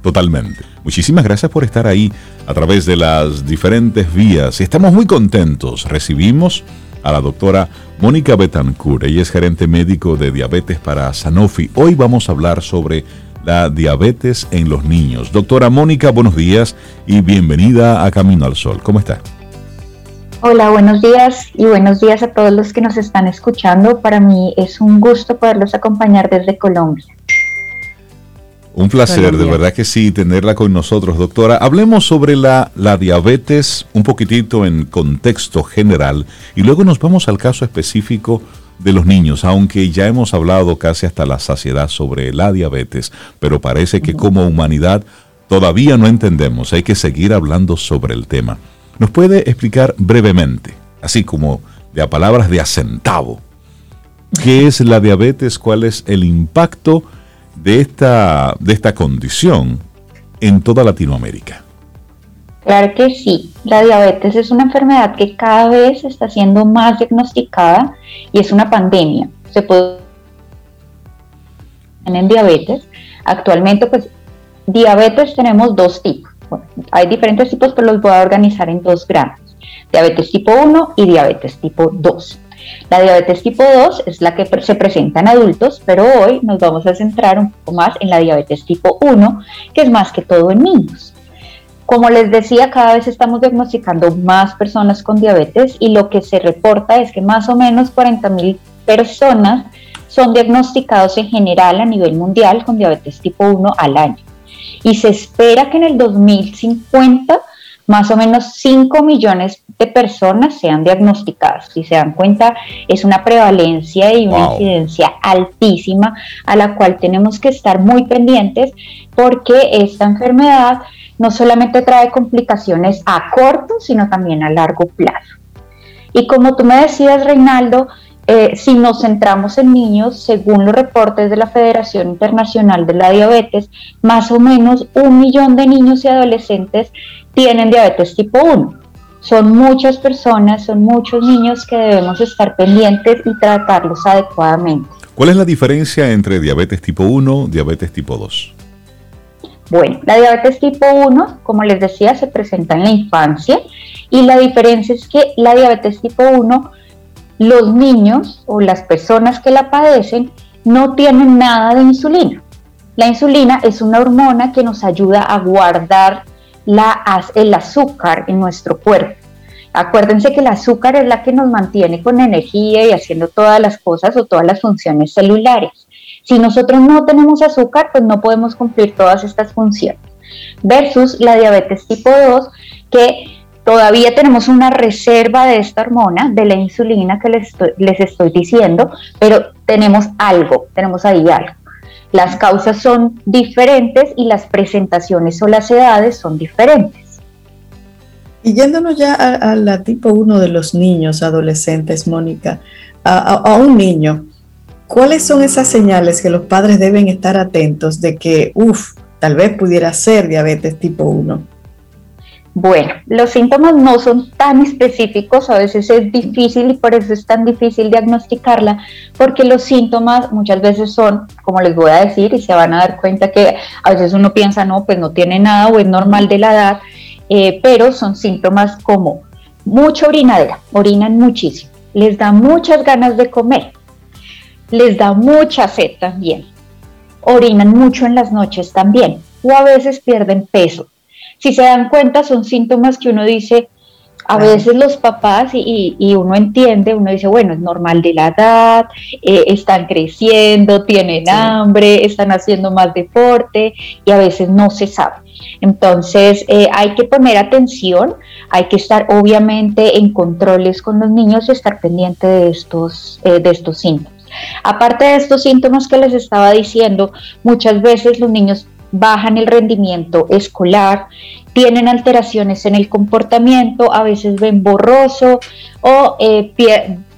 Totalmente. Muchísimas gracias por estar ahí a través de las diferentes vías. Estamos muy contentos. Recibimos a la doctora Mónica Betancourt. Ella es gerente médico de diabetes para Sanofi. Hoy vamos a hablar sobre la diabetes en los niños. Doctora Mónica, buenos días y bienvenida a Camino al Sol. ¿Cómo está? Hola, buenos días y buenos días a todos los que nos están escuchando. Para mí es un gusto poderlos acompañar desde Colombia. Un placer, de verdad que sí, tenerla con nosotros, doctora. Hablemos sobre la, la, diabetes un poquitito en contexto general y luego nos vamos al caso específico de los niños, aunque ya hemos hablado casi hasta la saciedad sobre la diabetes, pero parece que como humanidad todavía no entendemos, hay que seguir hablando sobre el tema. ¿Nos puede explicar brevemente, así como de a palabras de acentavo, qué es la diabetes, cuál es el impacto? De esta, de esta condición en toda Latinoamérica? Claro que sí. La diabetes es una enfermedad que cada vez está siendo más diagnosticada y es una pandemia. Se puede en diabetes. Actualmente, pues, diabetes tenemos dos tipos. hay diferentes tipos, pero los voy a organizar en dos grandes. Diabetes tipo 1 y diabetes tipo 2. La diabetes tipo 2 es la que se presenta en adultos, pero hoy nos vamos a centrar un poco más en la diabetes tipo 1, que es más que todo en niños. Como les decía, cada vez estamos diagnosticando más personas con diabetes y lo que se reporta es que más o menos 40 mil personas son diagnosticados en general a nivel mundial con diabetes tipo 1 al año. Y se espera que en el 2050 más o menos 5 millones de personas sean diagnosticadas. Si se dan cuenta, es una prevalencia y una incidencia altísima a la cual tenemos que estar muy pendientes porque esta enfermedad no solamente trae complicaciones a corto, sino también a largo plazo. Y como tú me decías, Reinaldo, eh, si nos centramos en niños, según los reportes de la Federación Internacional de la Diabetes, más o menos un millón de niños y adolescentes tienen diabetes tipo 1. Son muchas personas, son muchos niños que debemos estar pendientes y tratarlos adecuadamente. ¿Cuál es la diferencia entre diabetes tipo 1 y diabetes tipo 2? Bueno, la diabetes tipo 1, como les decía, se presenta en la infancia y la diferencia es que la diabetes tipo 1, los niños o las personas que la padecen no tienen nada de insulina. La insulina es una hormona que nos ayuda a guardar la, el azúcar en nuestro cuerpo. Acuérdense que el azúcar es la que nos mantiene con energía y haciendo todas las cosas o todas las funciones celulares. Si nosotros no tenemos azúcar, pues no podemos cumplir todas estas funciones. Versus la diabetes tipo 2, que todavía tenemos una reserva de esta hormona, de la insulina que les estoy, diciendo, pero tenemos algo, tenemos ahí algo. Las causas son diferentes y las presentaciones o las edades son diferentes. Y yéndonos ya a, la tipo 1 de los niños, adolescentes, Mónica, a un niño, ¿Cuáles son esas señales que los padres deben estar atentos de que, uff, tal vez pudiera ser diabetes tipo 1? Bueno, los síntomas no son tan específicos, a veces es difícil y por eso es tan difícil diagnosticarla, porque los síntomas muchas veces son, como les voy a decir, y se van a dar cuenta que a veces uno piensa, no, pues no tiene nada o es normal de la edad, eh, pero son síntomas como mucha orinadera, orinan muchísimo, les da muchas ganas de comer, les da mucha sed también. Orinan mucho en las noches también o a veces pierden peso. Si se dan cuenta, son síntomas que uno dice, a veces los papás y, uno entiende, uno dice, bueno, es normal de la edad, eh, están creciendo, tienen hambre, están haciendo más deporte y a veces no se sabe. Entonces eh, hay que poner atención, hay que estar obviamente en controles con los niños y estar pendiente de estos, eh, de estos síntomas. Aparte de estos síntomas que les estaba diciendo, muchas veces los niños bajan el rendimiento escolar, tienen alteraciones en el comportamiento, a veces ven borroso o eh,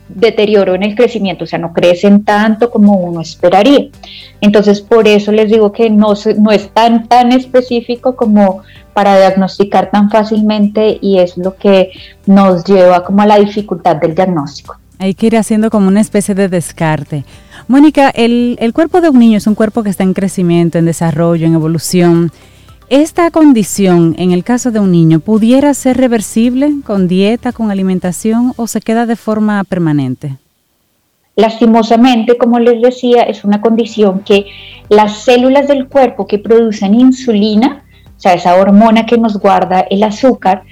deterioro en el crecimiento, o sea, no crecen tanto como uno esperaría. Entonces, por eso les digo que no, no es tan, tan específico como para diagnosticar tan fácilmente y es lo que nos lleva como a la dificultad del diagnóstico. Hay que ir haciendo como una especie de descarte. Mónica, el, el, cuerpo de un niño es un cuerpo que está en crecimiento, en desarrollo, en evolución. ¿Esta condición, en el caso de un niño, pudiera ser reversible con dieta, con alimentación o se queda de forma permanente? Lastimosamente, como les decía, es una condición que las células del cuerpo que producen insulina, o sea, esa hormona que nos guarda el azúcar,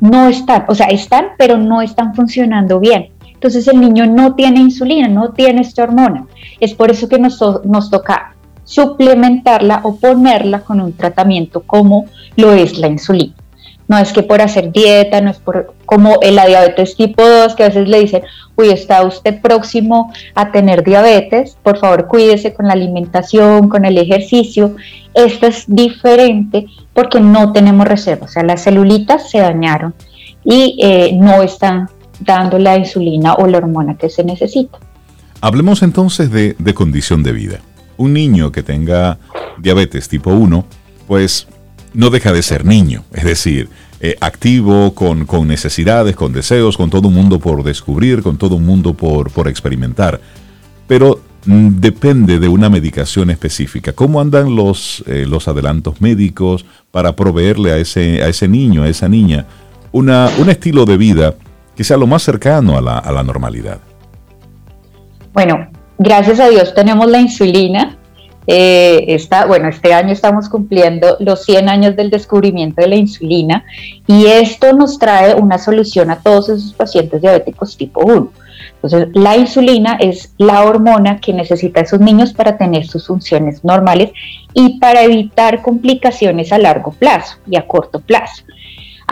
no están, o sea, están, pero no están funcionando bien. Entonces el niño no tiene insulina, no tiene esta hormona. Es por eso que nos, toca suplementarla o ponerla con un tratamiento como lo es la insulina. No es que por hacer dieta, no es por como la diabetes tipo 2, que a veces le dicen, uy, está usted próximo a tener diabetes, por favor cuídese con la alimentación, con el ejercicio. Esto es diferente porque no tenemos reserva, o sea, las celulitas se dañaron y eh, no están dando la insulina o la hormona que se necesita. Hablemos entonces de, condición de vida. Un niño que tenga diabetes tipo 1, pues no deja de ser niño. Es decir, eh, activo, con, con, necesidades, con deseos, con todo un mundo por descubrir, con todo un mundo por, por experimentar. Pero mm, depende de una medicación específica. ¿Cómo andan los, eh, los adelantos médicos para proveerle a ese, a ese niño, a esa niña, una, un estilo de vida sea lo más cercano a la, a la normalidad? Bueno, gracias a Dios tenemos la insulina eh, bueno, este año estamos cumpliendo los 100 años del descubrimiento de la insulina y esto nos trae una solución a todos esos pacientes diabéticos tipo 1. Entonces, la insulina es la hormona que necesita esos niños para tener sus funciones normales y para evitar complicaciones a largo plazo y a corto plazo.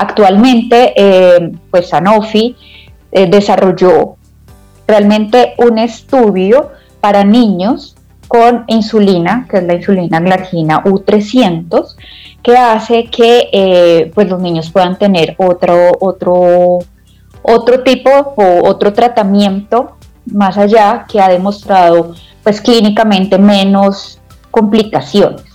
Actualmente, eh, pues Sanofi eh, desarrolló realmente un estudio para niños con insulina, que es la insulina glargina U300, que hace que eh, pues los niños puedan tener otro, otro, otro tipo o otro tratamiento más allá que ha demostrado pues clínicamente menos complicaciones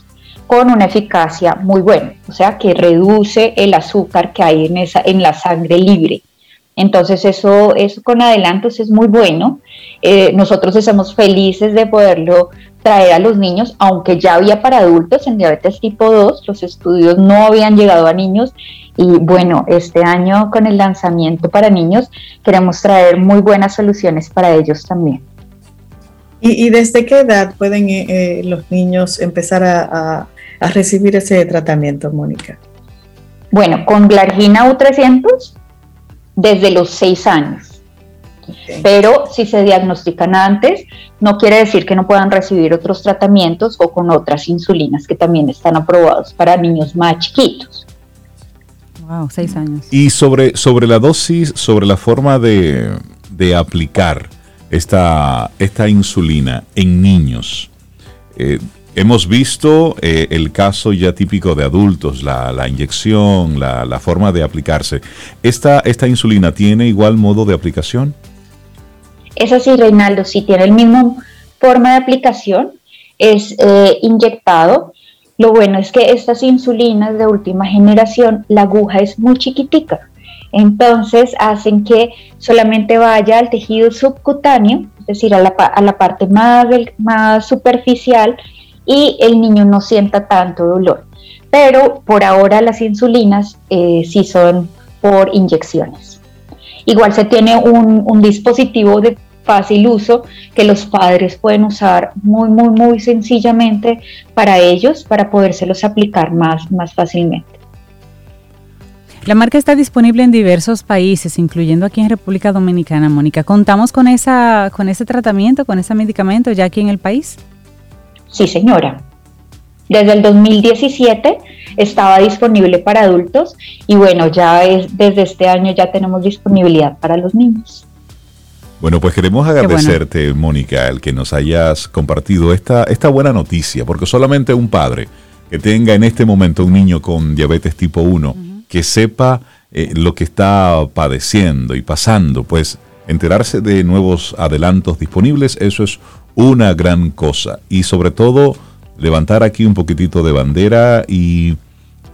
con una eficacia muy buena, o sea que reduce el azúcar que hay en, esa, en la sangre libre. Entonces eso, eso con adelantos es muy bueno. Eh, nosotros estamos felices de poderlo traer a los niños, aunque ya había para adultos en diabetes tipo 2, los estudios no habían llegado a niños y bueno, este año con el lanzamiento para niños queremos traer muy buenas soluciones para ellos también. ¿Y, desde qué edad pueden eh, eh, los niños empezar a, a recibir ese tratamiento, Mónica? Bueno, con Glargina U300 desde los 6 años. Pero si se diagnostican antes, no quiere decir que no puedan recibir otros tratamientos o con otras insulinas que también están aprobados para niños más chiquitos. Wow, seis años. Y sobre, sobre la dosis, sobre la forma de, aplicar esta, esta insulina en niños. Eh, hemos visto eh, el caso ya típico de adultos, la, inyección, la, forma de aplicarse. ¿Esta, ¿Esta insulina tiene igual modo de aplicación? Es así, Reinaldo, si tiene el mismo forma de aplicación, es eh, inyectado. Lo bueno es que estas insulinas de última generación, la aguja es muy chiquitica, entonces hacen que solamente vaya al tejido subcutáneo, es decir, a la, a la parte más, más superficial y el niño no sienta tanto dolor. Pero por ahora las insulinas eh, sí son por inyecciones. Igual se tiene un, dispositivo de fácil uso que los padres pueden usar muy, muy, muy sencillamente para ellos, para podérselos aplicar más, más fácilmente. La marca está disponible en diversos países, incluyendo aquí en República Dominicana, Mónica. ¿Contamos con, esa, con ese tratamiento, con ese medicamento ya aquí en el país? Sí, señora. Desde el 2017 estaba disponible para adultos y bueno, ya es desde este año ya tenemos disponibilidad para los niños. Bueno, pues queremos agradecerte, Mónica, el que nos hayas compartido esta, esta buena noticia, porque solamente un padre que tenga en este momento un niño con diabetes tipo 1, que sepa eh, lo que está padeciendo y pasando, pues enterarse de nuevos adelantos disponibles, eso es una gran cosa. Y sobre todo, levantar aquí un poquitito de bandera y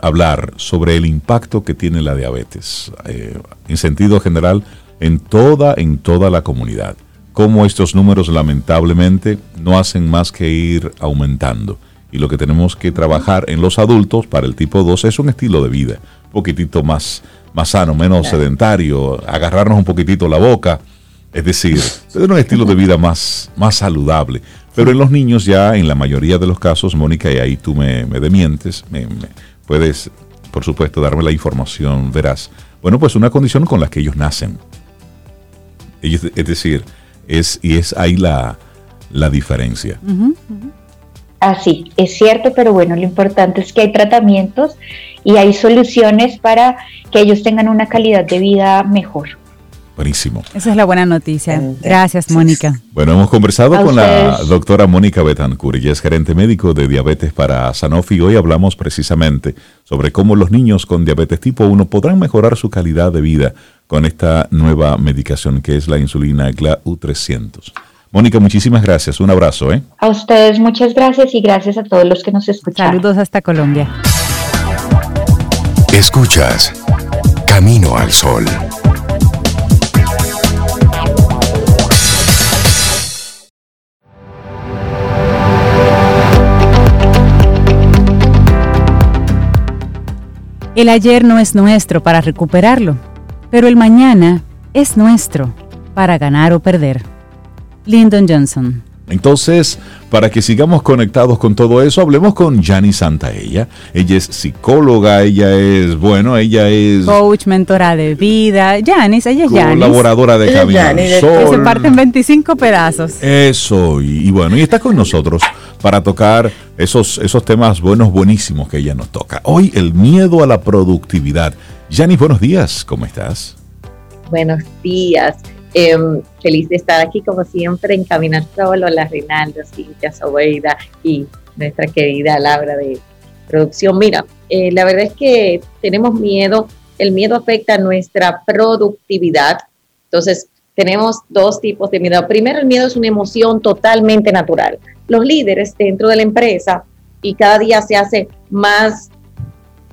hablar sobre el impacto que tiene la diabetes eh, en sentido general en toda, en toda la comunidad. Cómo estos números lamentablemente no hacen más que ir aumentando. Y lo que tenemos que trabajar en los adultos para el tipo 2 es un estilo de vida, un poquitito más, más sano, menos sedentario, agarrarnos un poquitito la boca, es decir, tener un estilo de vida más, más saludable. Pero en los niños ya, en la mayoría de los casos, Mónica, y ahí tú me, me demientes, me, puedes, por supuesto, darme la información, verás. Bueno, pues una condición con la que ellos nacen. es decir, es, y es ahí la, la diferencia. Así, es cierto, pero bueno, lo importante es que hay tratamientos y hay soluciones para que ellos tengan una calidad de vida mejor. Buenísimo. Esa es la buena noticia. Gracias, Mónica. Bueno, hemos conversado con la doctora Mónica Betancourt, ella es gerente médico de diabetes para Sanofi. Hoy hablamos precisamente sobre cómo los niños con diabetes tipo 1 podrán mejorar su calidad de vida con esta nueva medicación que es la insulina GLA-U300. Mónica, muchísimas gracias. Un abrazo. ¿eh? A ustedes muchas gracias y gracias a todos los que nos escuchan. Saludos hasta Colombia. Escuchas Camino al Sol. El ayer no es nuestro para recuperarlo, pero el mañana es nuestro para ganar o perder. Lyndon Johnson. Entonces, para que sigamos conectados con todo eso, hablemos con Jani Santaella. Ella es psicóloga, ella es, bueno, ella es... Coach, mentora de vida. Janis, ella es Janis. Colaboradora de Camino Que se parte en 25 pedazos. Eso, y, y, bueno, y está con nosotros para tocar esos, esos temas buenos, buenísimos que ella nos toca. Hoy, el miedo a la productividad. Janis, buenos días, ¿cómo estás? Buenos días. Em, feliz de estar aquí, como siempre, en Caminar Solo, la Rinaldo, Cintia Sobeida y nuestra querida Laura de producción. Mira, eh, la verdad es que tenemos miedo, el miedo afecta nuestra productividad. Entonces, tenemos dos tipos de miedo. Primero, el miedo es una emoción totalmente natural. Los líderes dentro de la empresa y cada día se hace más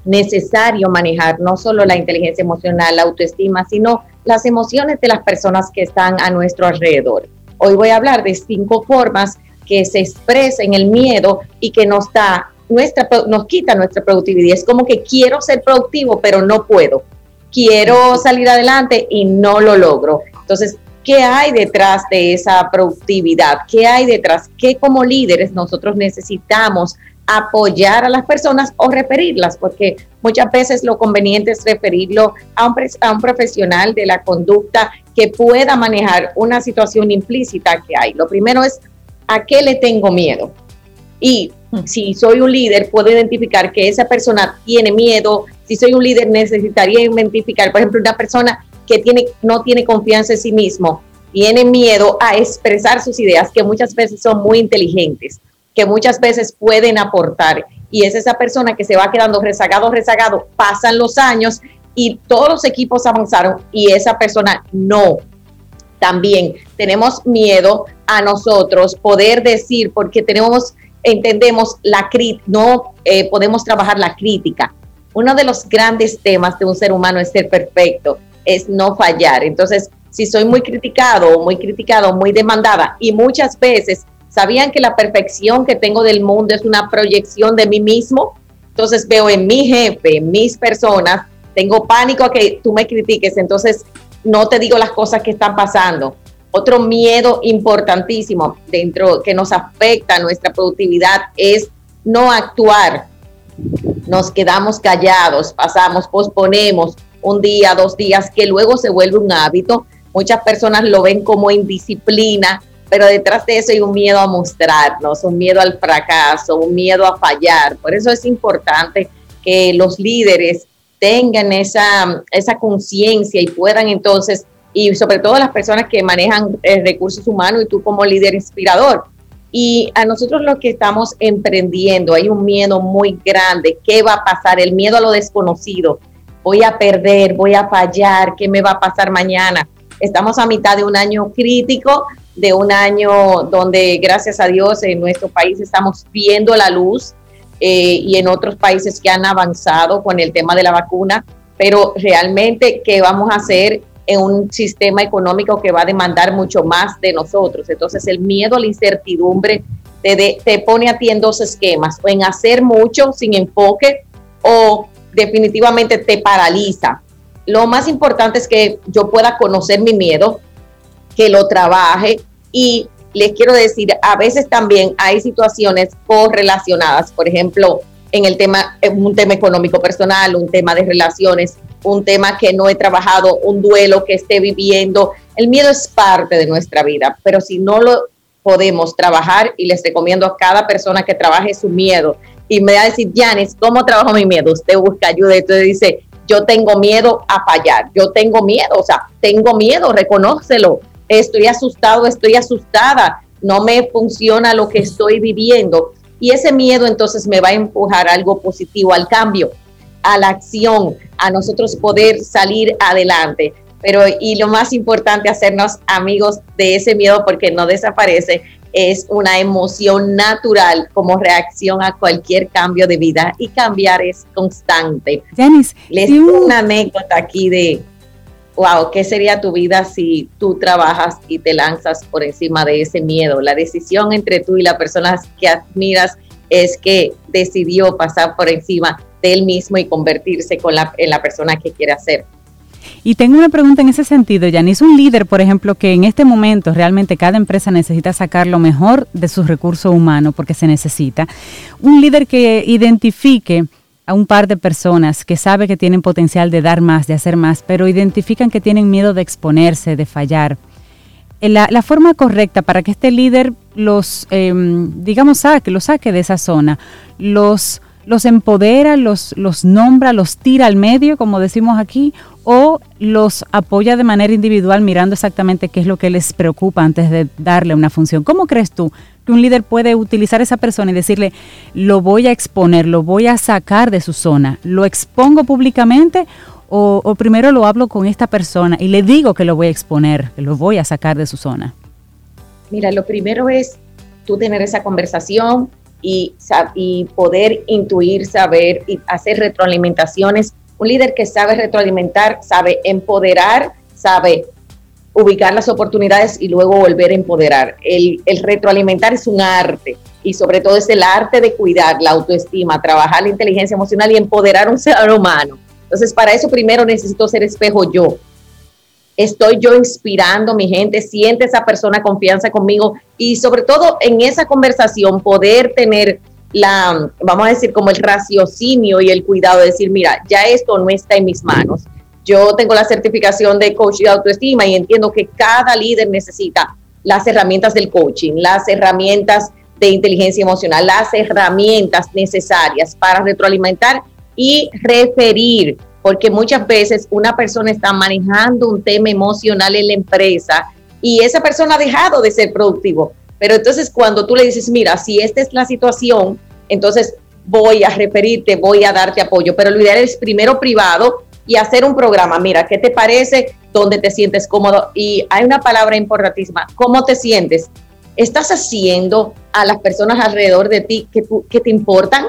necesario manejar no solo la inteligencia emocional, la autoestima, sino las emociones de las personas que están a nuestro alrededor. Hoy voy a hablar de cinco formas que se expresan el miedo y que nos da nuestra nos quita nuestra productividad. Es como que quiero ser productivo, pero no puedo. Quiero salir adelante y no lo logro. Entonces, ¿qué hay detrás de esa productividad? ¿Qué hay detrás? ¿Qué como líderes nosotros necesitamos apoyar a las personas o referirlas, porque muchas veces lo conveniente es referirlo a un, a un profesional de la conducta que pueda manejar una situación implícita que hay. Lo primero es, ¿a qué le tengo miedo? Y si soy un líder, puedo identificar que esa persona tiene miedo. Si soy un líder, necesitaría identificar, por ejemplo, una persona que tiene, no tiene confianza en sí mismo, tiene miedo a expresar sus ideas, que muchas veces son muy inteligentes que muchas veces pueden aportar. Y es esa persona que se va quedando rezagado, rezagado, pasan los años y todos los equipos avanzaron y esa persona no. También tenemos miedo a nosotros poder decir, porque tenemos, entendemos la crítica, no eh, podemos trabajar la crítica. Uno de los grandes temas de un ser humano es ser perfecto, es no fallar. Entonces, si soy muy criticado, muy criticado, muy demandada y muchas veces ¿Sabían que la perfección que tengo del mundo es una proyección de mí mismo? Entonces veo en mi jefe, en mis personas, tengo pánico a que tú me critiques, entonces no te digo las cosas que están pasando. Otro miedo importantísimo dentro que nos afecta a nuestra productividad es no actuar. Nos quedamos callados, pasamos, posponemos un día, dos días, que luego se vuelve un hábito. Muchas personas lo ven como indisciplina, pero detrás de eso hay un miedo a mostrarnos, un miedo al fracaso, un miedo a fallar. Por eso es importante que los líderes tengan esa, esa conciencia y puedan entonces, y sobre todo las personas que manejan eh, recursos humanos y tú como líder inspirador. Y a nosotros los que estamos emprendiendo, hay un miedo muy grande. ¿Qué va a pasar? El miedo a lo desconocido. Voy a perder, voy a fallar, ¿qué me va a pasar mañana? Estamos a mitad de un año crítico de un año donde gracias a Dios en nuestro país estamos viendo la luz eh, y en otros países que han avanzado con el tema de la vacuna, pero realmente qué vamos a hacer en un sistema económico que va a demandar mucho más de nosotros. Entonces el miedo la incertidumbre te, te pone a ti en dos esquemas, o en hacer mucho sin enfoque o definitivamente te paraliza. Lo más importante es que yo pueda conocer mi miedo, que lo trabaje y les quiero decir, a veces también hay situaciones correlacionadas, por ejemplo, en el tema, un tema económico personal, un tema de relaciones, un tema que no he trabajado, un duelo que esté viviendo. El miedo es parte de nuestra vida, pero si no lo podemos trabajar, y les recomiendo a cada persona que trabaje su miedo, y me va a decir, Janis, ¿cómo trabajo mi miedo? Usted busca ayuda, entonces dice, yo tengo miedo a fallar, yo tengo miedo, o sea, tengo miedo, reconócelo, estoy asustado, estoy asustada, no me funciona lo que estoy viviendo. Y ese miedo entonces me va a empujar algo positivo, al cambio, a la acción, a nosotros poder salir adelante. Pero y lo más importante, hacernos amigos de ese miedo porque no desaparece, es una emoción natural como reacción a cualquier cambio de vida y cambiar es constante. Janice, les tengo una anécdota aquí de, wow, ¿qué sería tu vida si tú trabajas y te lanzas por encima de ese miedo? La decisión entre tú y la persona que admiras es que decidió pasar por encima de él mismo y convertirse con la, en la persona que quiere ser. Y tengo una pregunta en ese sentido, Yanis. Un líder, por ejemplo, que en este momento realmente cada empresa necesita sacar lo mejor de sus recursos humanos porque se necesita. Un líder que identifique a un par de personas que sabe que tienen potencial de dar más, de hacer más, pero identifican que tienen miedo de exponerse, de fallar. Eh, la, la forma correcta para que este líder los, em, digamos, saque, los saque de esa zona, los, los empodera, los, los nombra, los tira al medio, como decimos aquí, o los apoya de manera individual mirando exactamente qué es lo que les preocupa antes de darle una función. ¿Cómo crees tú que un líder puede utilizar a esa persona y decirle, lo voy a exponer, lo voy a sacar de su zona, lo expongo públicamente o, o primero lo hablo con esta persona y le digo que lo voy a exponer, que lo voy a sacar de su zona? Mira, lo primero es tú tener esa conversación y, y poder intuir, saber y hacer retroalimentaciones un líder que sabe retroalimentar, sabe empoderar, sabe ubicar las oportunidades y luego volver a empoderar. El, retroalimentar es un arte y sobre todo es el arte de cuidar la autoestima, trabajar la inteligencia emocional y empoderar un ser humano. Entonces, para eso primero necesito ser espejo yo. Estoy yo inspirando mi gente, siente esa persona confianza conmigo y sobre todo en esa conversación poder tener la, vamos a decir, como el raciocinio y el cuidado de decir, mira, ya esto no está en mis manos. Yo tengo la certificación de coach de autoestima y entiendo que cada líder necesita las herramientas del coaching, las herramientas de inteligencia emocional, las herramientas necesarias para retroalimentar y referir, porque muchas veces una persona está manejando un tema emocional en la empresa y esa persona ha dejado de ser productivo pero entonces cuando tú le dices, mira, si esta es la situación, entonces voy a referirte, voy a darte apoyo, pero lo ideal es primero privado y hacer un programa. Mira, ¿qué te parece? ¿Dónde te sientes cómodo? Y hay una palabra importantísima, ¿cómo te sientes? ¿Estás haciendo a las personas alrededor de ti que, que te importan?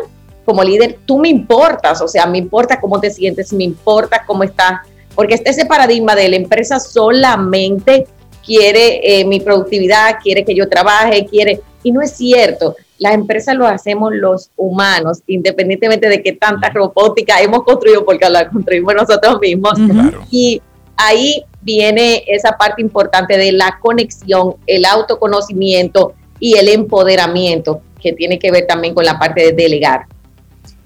Como líder, tú me importas, o sea, me importa cómo te sientes, me importa cómo estás, porque este ese paradigma de la empresa solamente quiere eh, mi productividad, quiere que yo trabaje, quiere... Y no es cierto, la empresa lo hacemos los humanos, independientemente de que tanta robótica hemos construido, porque la construimos nosotros mismos. Y ahí viene esa parte importante de la conexión, el autoconocimiento y el empoderamiento, que tiene que ver también con la parte de delegar.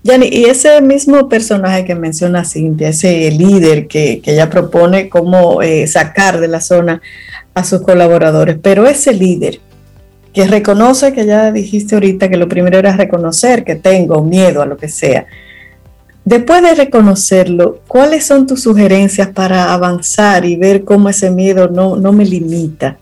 Yani, y ese mismo personaje que menciona Cintia, ese líder que, que ella propone cómo eh, sacar de la zona a sus colaboradores, pero ese líder que reconoce, que ya dijiste ahorita que lo primero era reconocer que tengo miedo a lo que sea. Después de reconocerlo, ¿cuáles son tus sugerencias para avanzar y ver cómo ese miedo no, no me limita?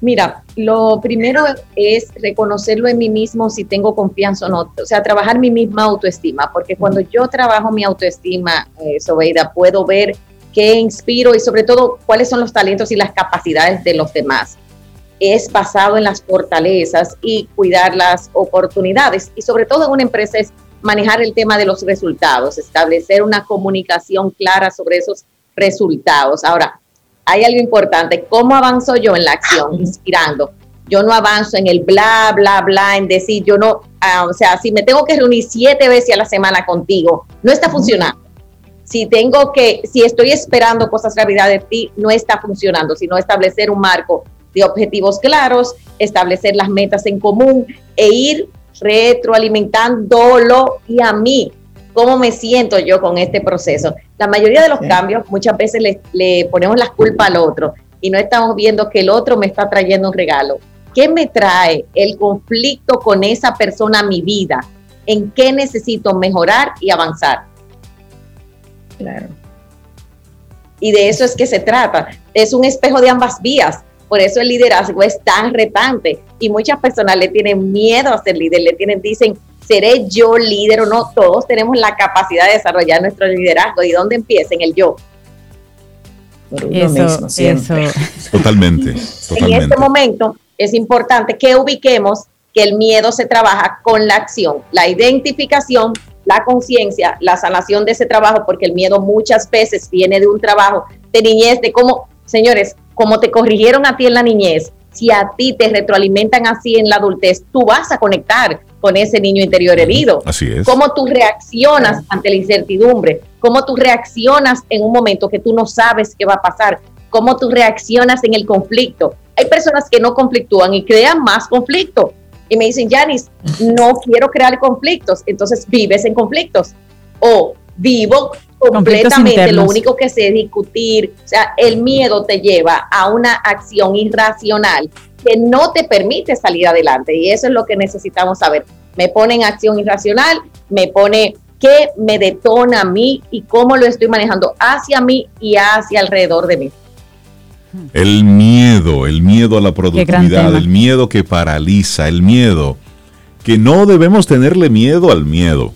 Mira, lo primero es reconocerlo en mí mismo si tengo confianza o no, o sea, trabajar mi misma autoestima, porque cuando yo trabajo mi autoestima, eh, Sobeida, puedo ver qué inspiro y sobre todo cuáles son los talentos y las capacidades de los demás. Es basado en las fortalezas y cuidar las oportunidades y sobre todo en una empresa es manejar el tema de los resultados, establecer una comunicación clara sobre esos resultados. Ahora, hay algo importante, ¿cómo avanzo yo en la acción? Inspirando. Yo no avanzo en el bla, bla, bla, en decir, yo no, ah, o sea, si me tengo que reunir siete veces a la semana contigo, no está funcionando si tengo que, si estoy esperando cosas rápidas de ti, no está funcionando, sino establecer un marco de objetivos claros, establecer las metas en común e ir retroalimentándolo y a mí, cómo me siento yo con este proceso. La mayoría de los cambios muchas veces le, le ponemos la culpa al otro y no estamos viendo que el otro me está trayendo un regalo. ¿Qué me trae el conflicto con esa persona a mi vida? ¿En qué necesito mejorar y avanzar? Claro. Y de eso es que se trata. Es un espejo de ambas vías. Por eso el liderazgo es tan retante. Y muchas personas le tienen miedo a ser líder, le tienen, dicen, ¿seré yo líder o no? Todos tenemos la capacidad de desarrollar nuestro liderazgo. ¿Y dónde empieza? En el yo. Por uno mismo, siempre. Totalmente, totalmente. En este momento, es importante que ubiquemos que el miedo se trabaja con la acción, la identificación, la conciencia, la sanación de ese trabajo, porque el miedo muchas veces viene de un trabajo de niñez, de cómo, señores, como te corrigieron a ti en la niñez, si a ti te retroalimentan así en la adultez, tú vas a conectar con ese niño interior herido. Así es. Cómo tú reaccionas ante la incertidumbre, cómo tú reaccionas en un momento que tú no sabes qué va a pasar, cómo tú reaccionas en el conflicto. Hay personas que no conflictúan y crean más conflicto. Y me dicen, Janis, no quiero crear conflictos. Entonces vives en conflictos. O vivo completamente, lo único que sé es discutir. O sea, el miedo te lleva a una acción irracional que no te permite salir adelante. Y eso es lo que necesitamos saber. Me pone en acción irracional, me pone qué me detona a mí y cómo lo estoy manejando hacia mí y hacia alrededor de mí. El miedo, el miedo a la productividad, el miedo que paraliza, el miedo que no debemos tenerle miedo al miedo.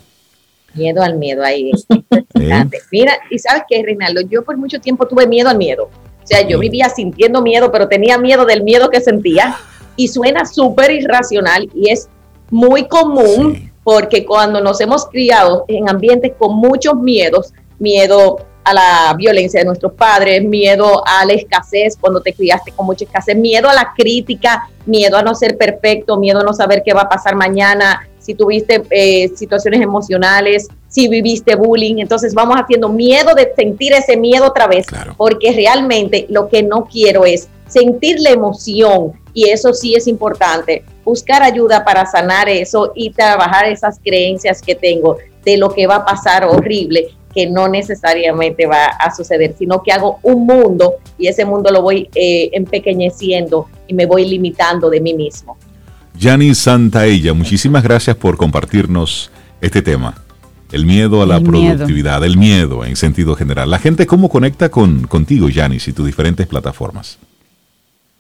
Miedo al miedo, ahí. ¿Eh? Mira, y sabes qué, Reinaldo, yo por mucho tiempo tuve miedo al miedo. O sea, yo vivía sintiendo miedo, pero tenía miedo del miedo que sentía. Y suena súper irracional y es muy común porque cuando nos hemos criado en ambientes con muchos miedos, miedo a la violencia de nuestros padres, miedo a la escasez cuando te criaste con mucha escasez, miedo a la crítica, miedo a no ser perfecto, miedo a no saber qué va a pasar mañana, si tuviste eh, situaciones emocionales, si viviste bullying. Entonces vamos haciendo miedo de sentir ese miedo otra vez, porque realmente lo que no quiero es sentir la emoción y eso sí es importante, buscar ayuda para sanar eso y trabajar esas creencias que tengo de lo que va a pasar horrible que no necesariamente va a suceder, sino que hago un mundo y ese mundo lo voy eh, empequeñeciendo y me voy limitando de mí mismo. Yani Santaella, muchísimas gracias por compartirnos este tema. El miedo a la productividad, el miedo en sentido general. La gente, ¿cómo conecta con, contigo, Yanis, y tus diferentes plataformas?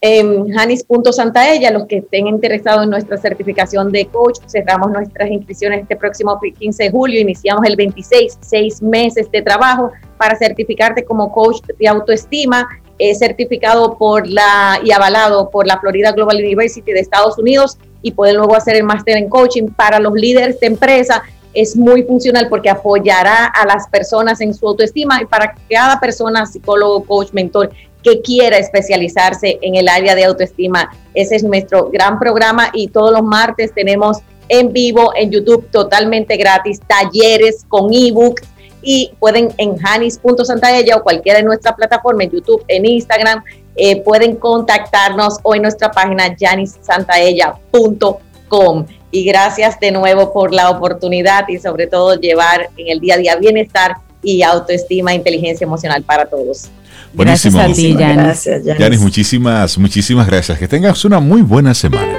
En Janis.santaella, los que estén interesados en nuestra certificación de coach, cerramos nuestras inscripciones este próximo 15 de julio, iniciamos el 26, seis meses de trabajo para certificarte como coach de autoestima, es certificado por la y avalado por la Florida Global University de Estados Unidos y pueden luego hacer el máster en coaching para los líderes de empresa. Es muy funcional porque apoyará a las personas en su autoestima y para cada persona, psicólogo, coach, mentor, que quiera especializarse en el área de autoestima. Ese es nuestro gran programa y todos los martes tenemos en vivo en YouTube totalmente gratis talleres con ebook y pueden en janis.santaella o cualquiera de nuestra plataforma en YouTube, en Instagram, eh, pueden contactarnos o en nuestra página janissantaella.com. Y gracias de nuevo por la oportunidad y sobre todo llevar en el día a día bienestar y autoestima e inteligencia emocional para todos. Buenísimo. Gracias a ti, Gracias, Yanis. muchísimas, muchísimas gracias. Que tengas una muy buena semana.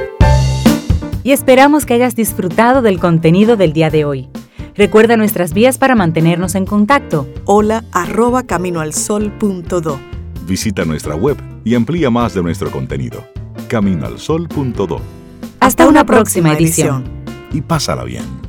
Y esperamos que hayas disfrutado del contenido del día de hoy. Recuerda nuestras vías para mantenernos en contacto. Hola arroba caminoalsol.do. Visita nuestra web y amplía más de nuestro contenido. Caminoalsol.do. Hasta, una, próxima, edición. Y pásala bien.